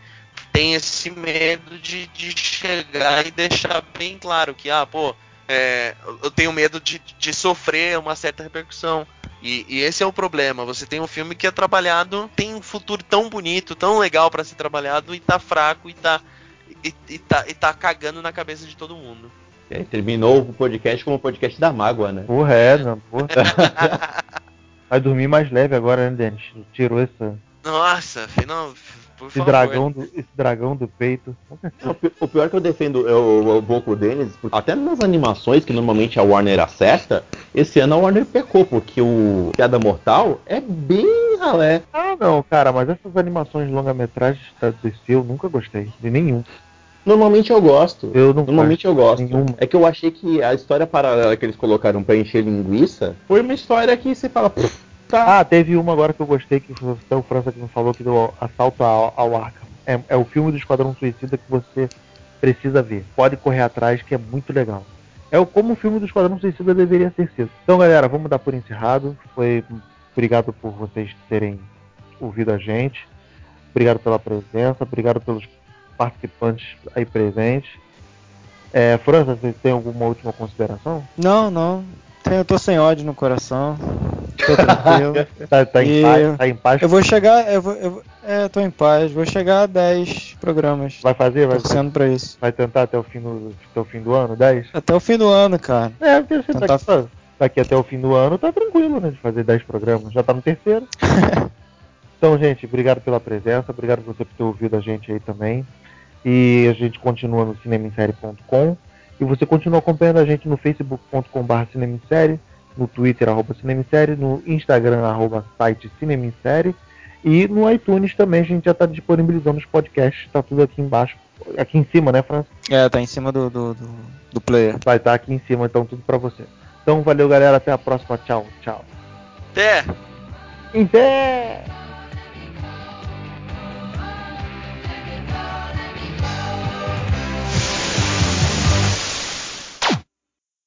tem esse medo de, de chegar e deixar bem claro que, ah, pô, é, eu tenho medo de, de, sofrer uma certa repercussão. E, e, esse é o problema. Você tem um filme que é trabalhado, tem um futuro tão bonito, tão legal para ser trabalhado, e tá fraco e tá, e, e, tá, e tá cagando na cabeça de todo mundo. É, terminou o podcast como o podcast da mágoa, né? Porra, é, não, porra. Vai dormir mais leve agora, né, Denis? Tirou essa. Nossa, final, por esse dragão, do, esse dragão do peito. O pior que eu defendo é o, o pouco deles, até nas animações que normalmente a Warner acerta, esse ano a Warner pecou, porque o Piada Mortal é bem ralé. Ah, não, cara, mas essas animações de longa-metragem da DC eu nunca gostei, de nenhum. Normalmente eu gosto. Eu não Normalmente eu gosto. Nenhuma. É que eu achei que a história paralela que eles colocaram pra encher linguiça foi uma história que você fala, Tá. Ah, teve uma agora que eu gostei, que até o França que me falou, que do Assalto ao, ao Arkham. É, é o filme do Esquadrão Suicida que você precisa ver. Pode correr atrás, que é muito legal. É como o filme do Esquadrão Suicida deveria ter sido. Então, galera, vamos dar por encerrado. Foi obrigado por vocês terem ouvido a gente. Obrigado pela presença. Obrigado pelos participantes aí presentes. É, França, você tem alguma última consideração? Não, não. Eu tô sem ódio no coração. Tô tranquilo. tá, tá, em paz, tá, em paz, Eu vou chegar. Eu vou, eu, é, tô em paz. Vou chegar a 10 programas. Vai fazer? Vai Torcendo pra isso. Vai tentar até o fim do, até o fim do ano? 10? Até o fim do ano, cara. É, porque você Tentar... tá daqui até o fim do ano tá tranquilo, né? De fazer 10 programas. Já tá no terceiro. então, gente, obrigado pela presença. Obrigado por você ter ouvido a gente aí também. E a gente continua no cinemissérie.com. E você continua acompanhando a gente no facebook.com.br cinemissérie no Twitter, arroba Cinemissérie, no Instagram, arroba site Cinemissérie, e no iTunes também a gente já está disponibilizando os podcasts, está tudo aqui embaixo, aqui em cima, né, França? É, tá em cima do, do, do, do player. Vai estar tá aqui em cima, então tudo para você. Então valeu, galera, até a próxima, tchau, tchau. Até! Em pé!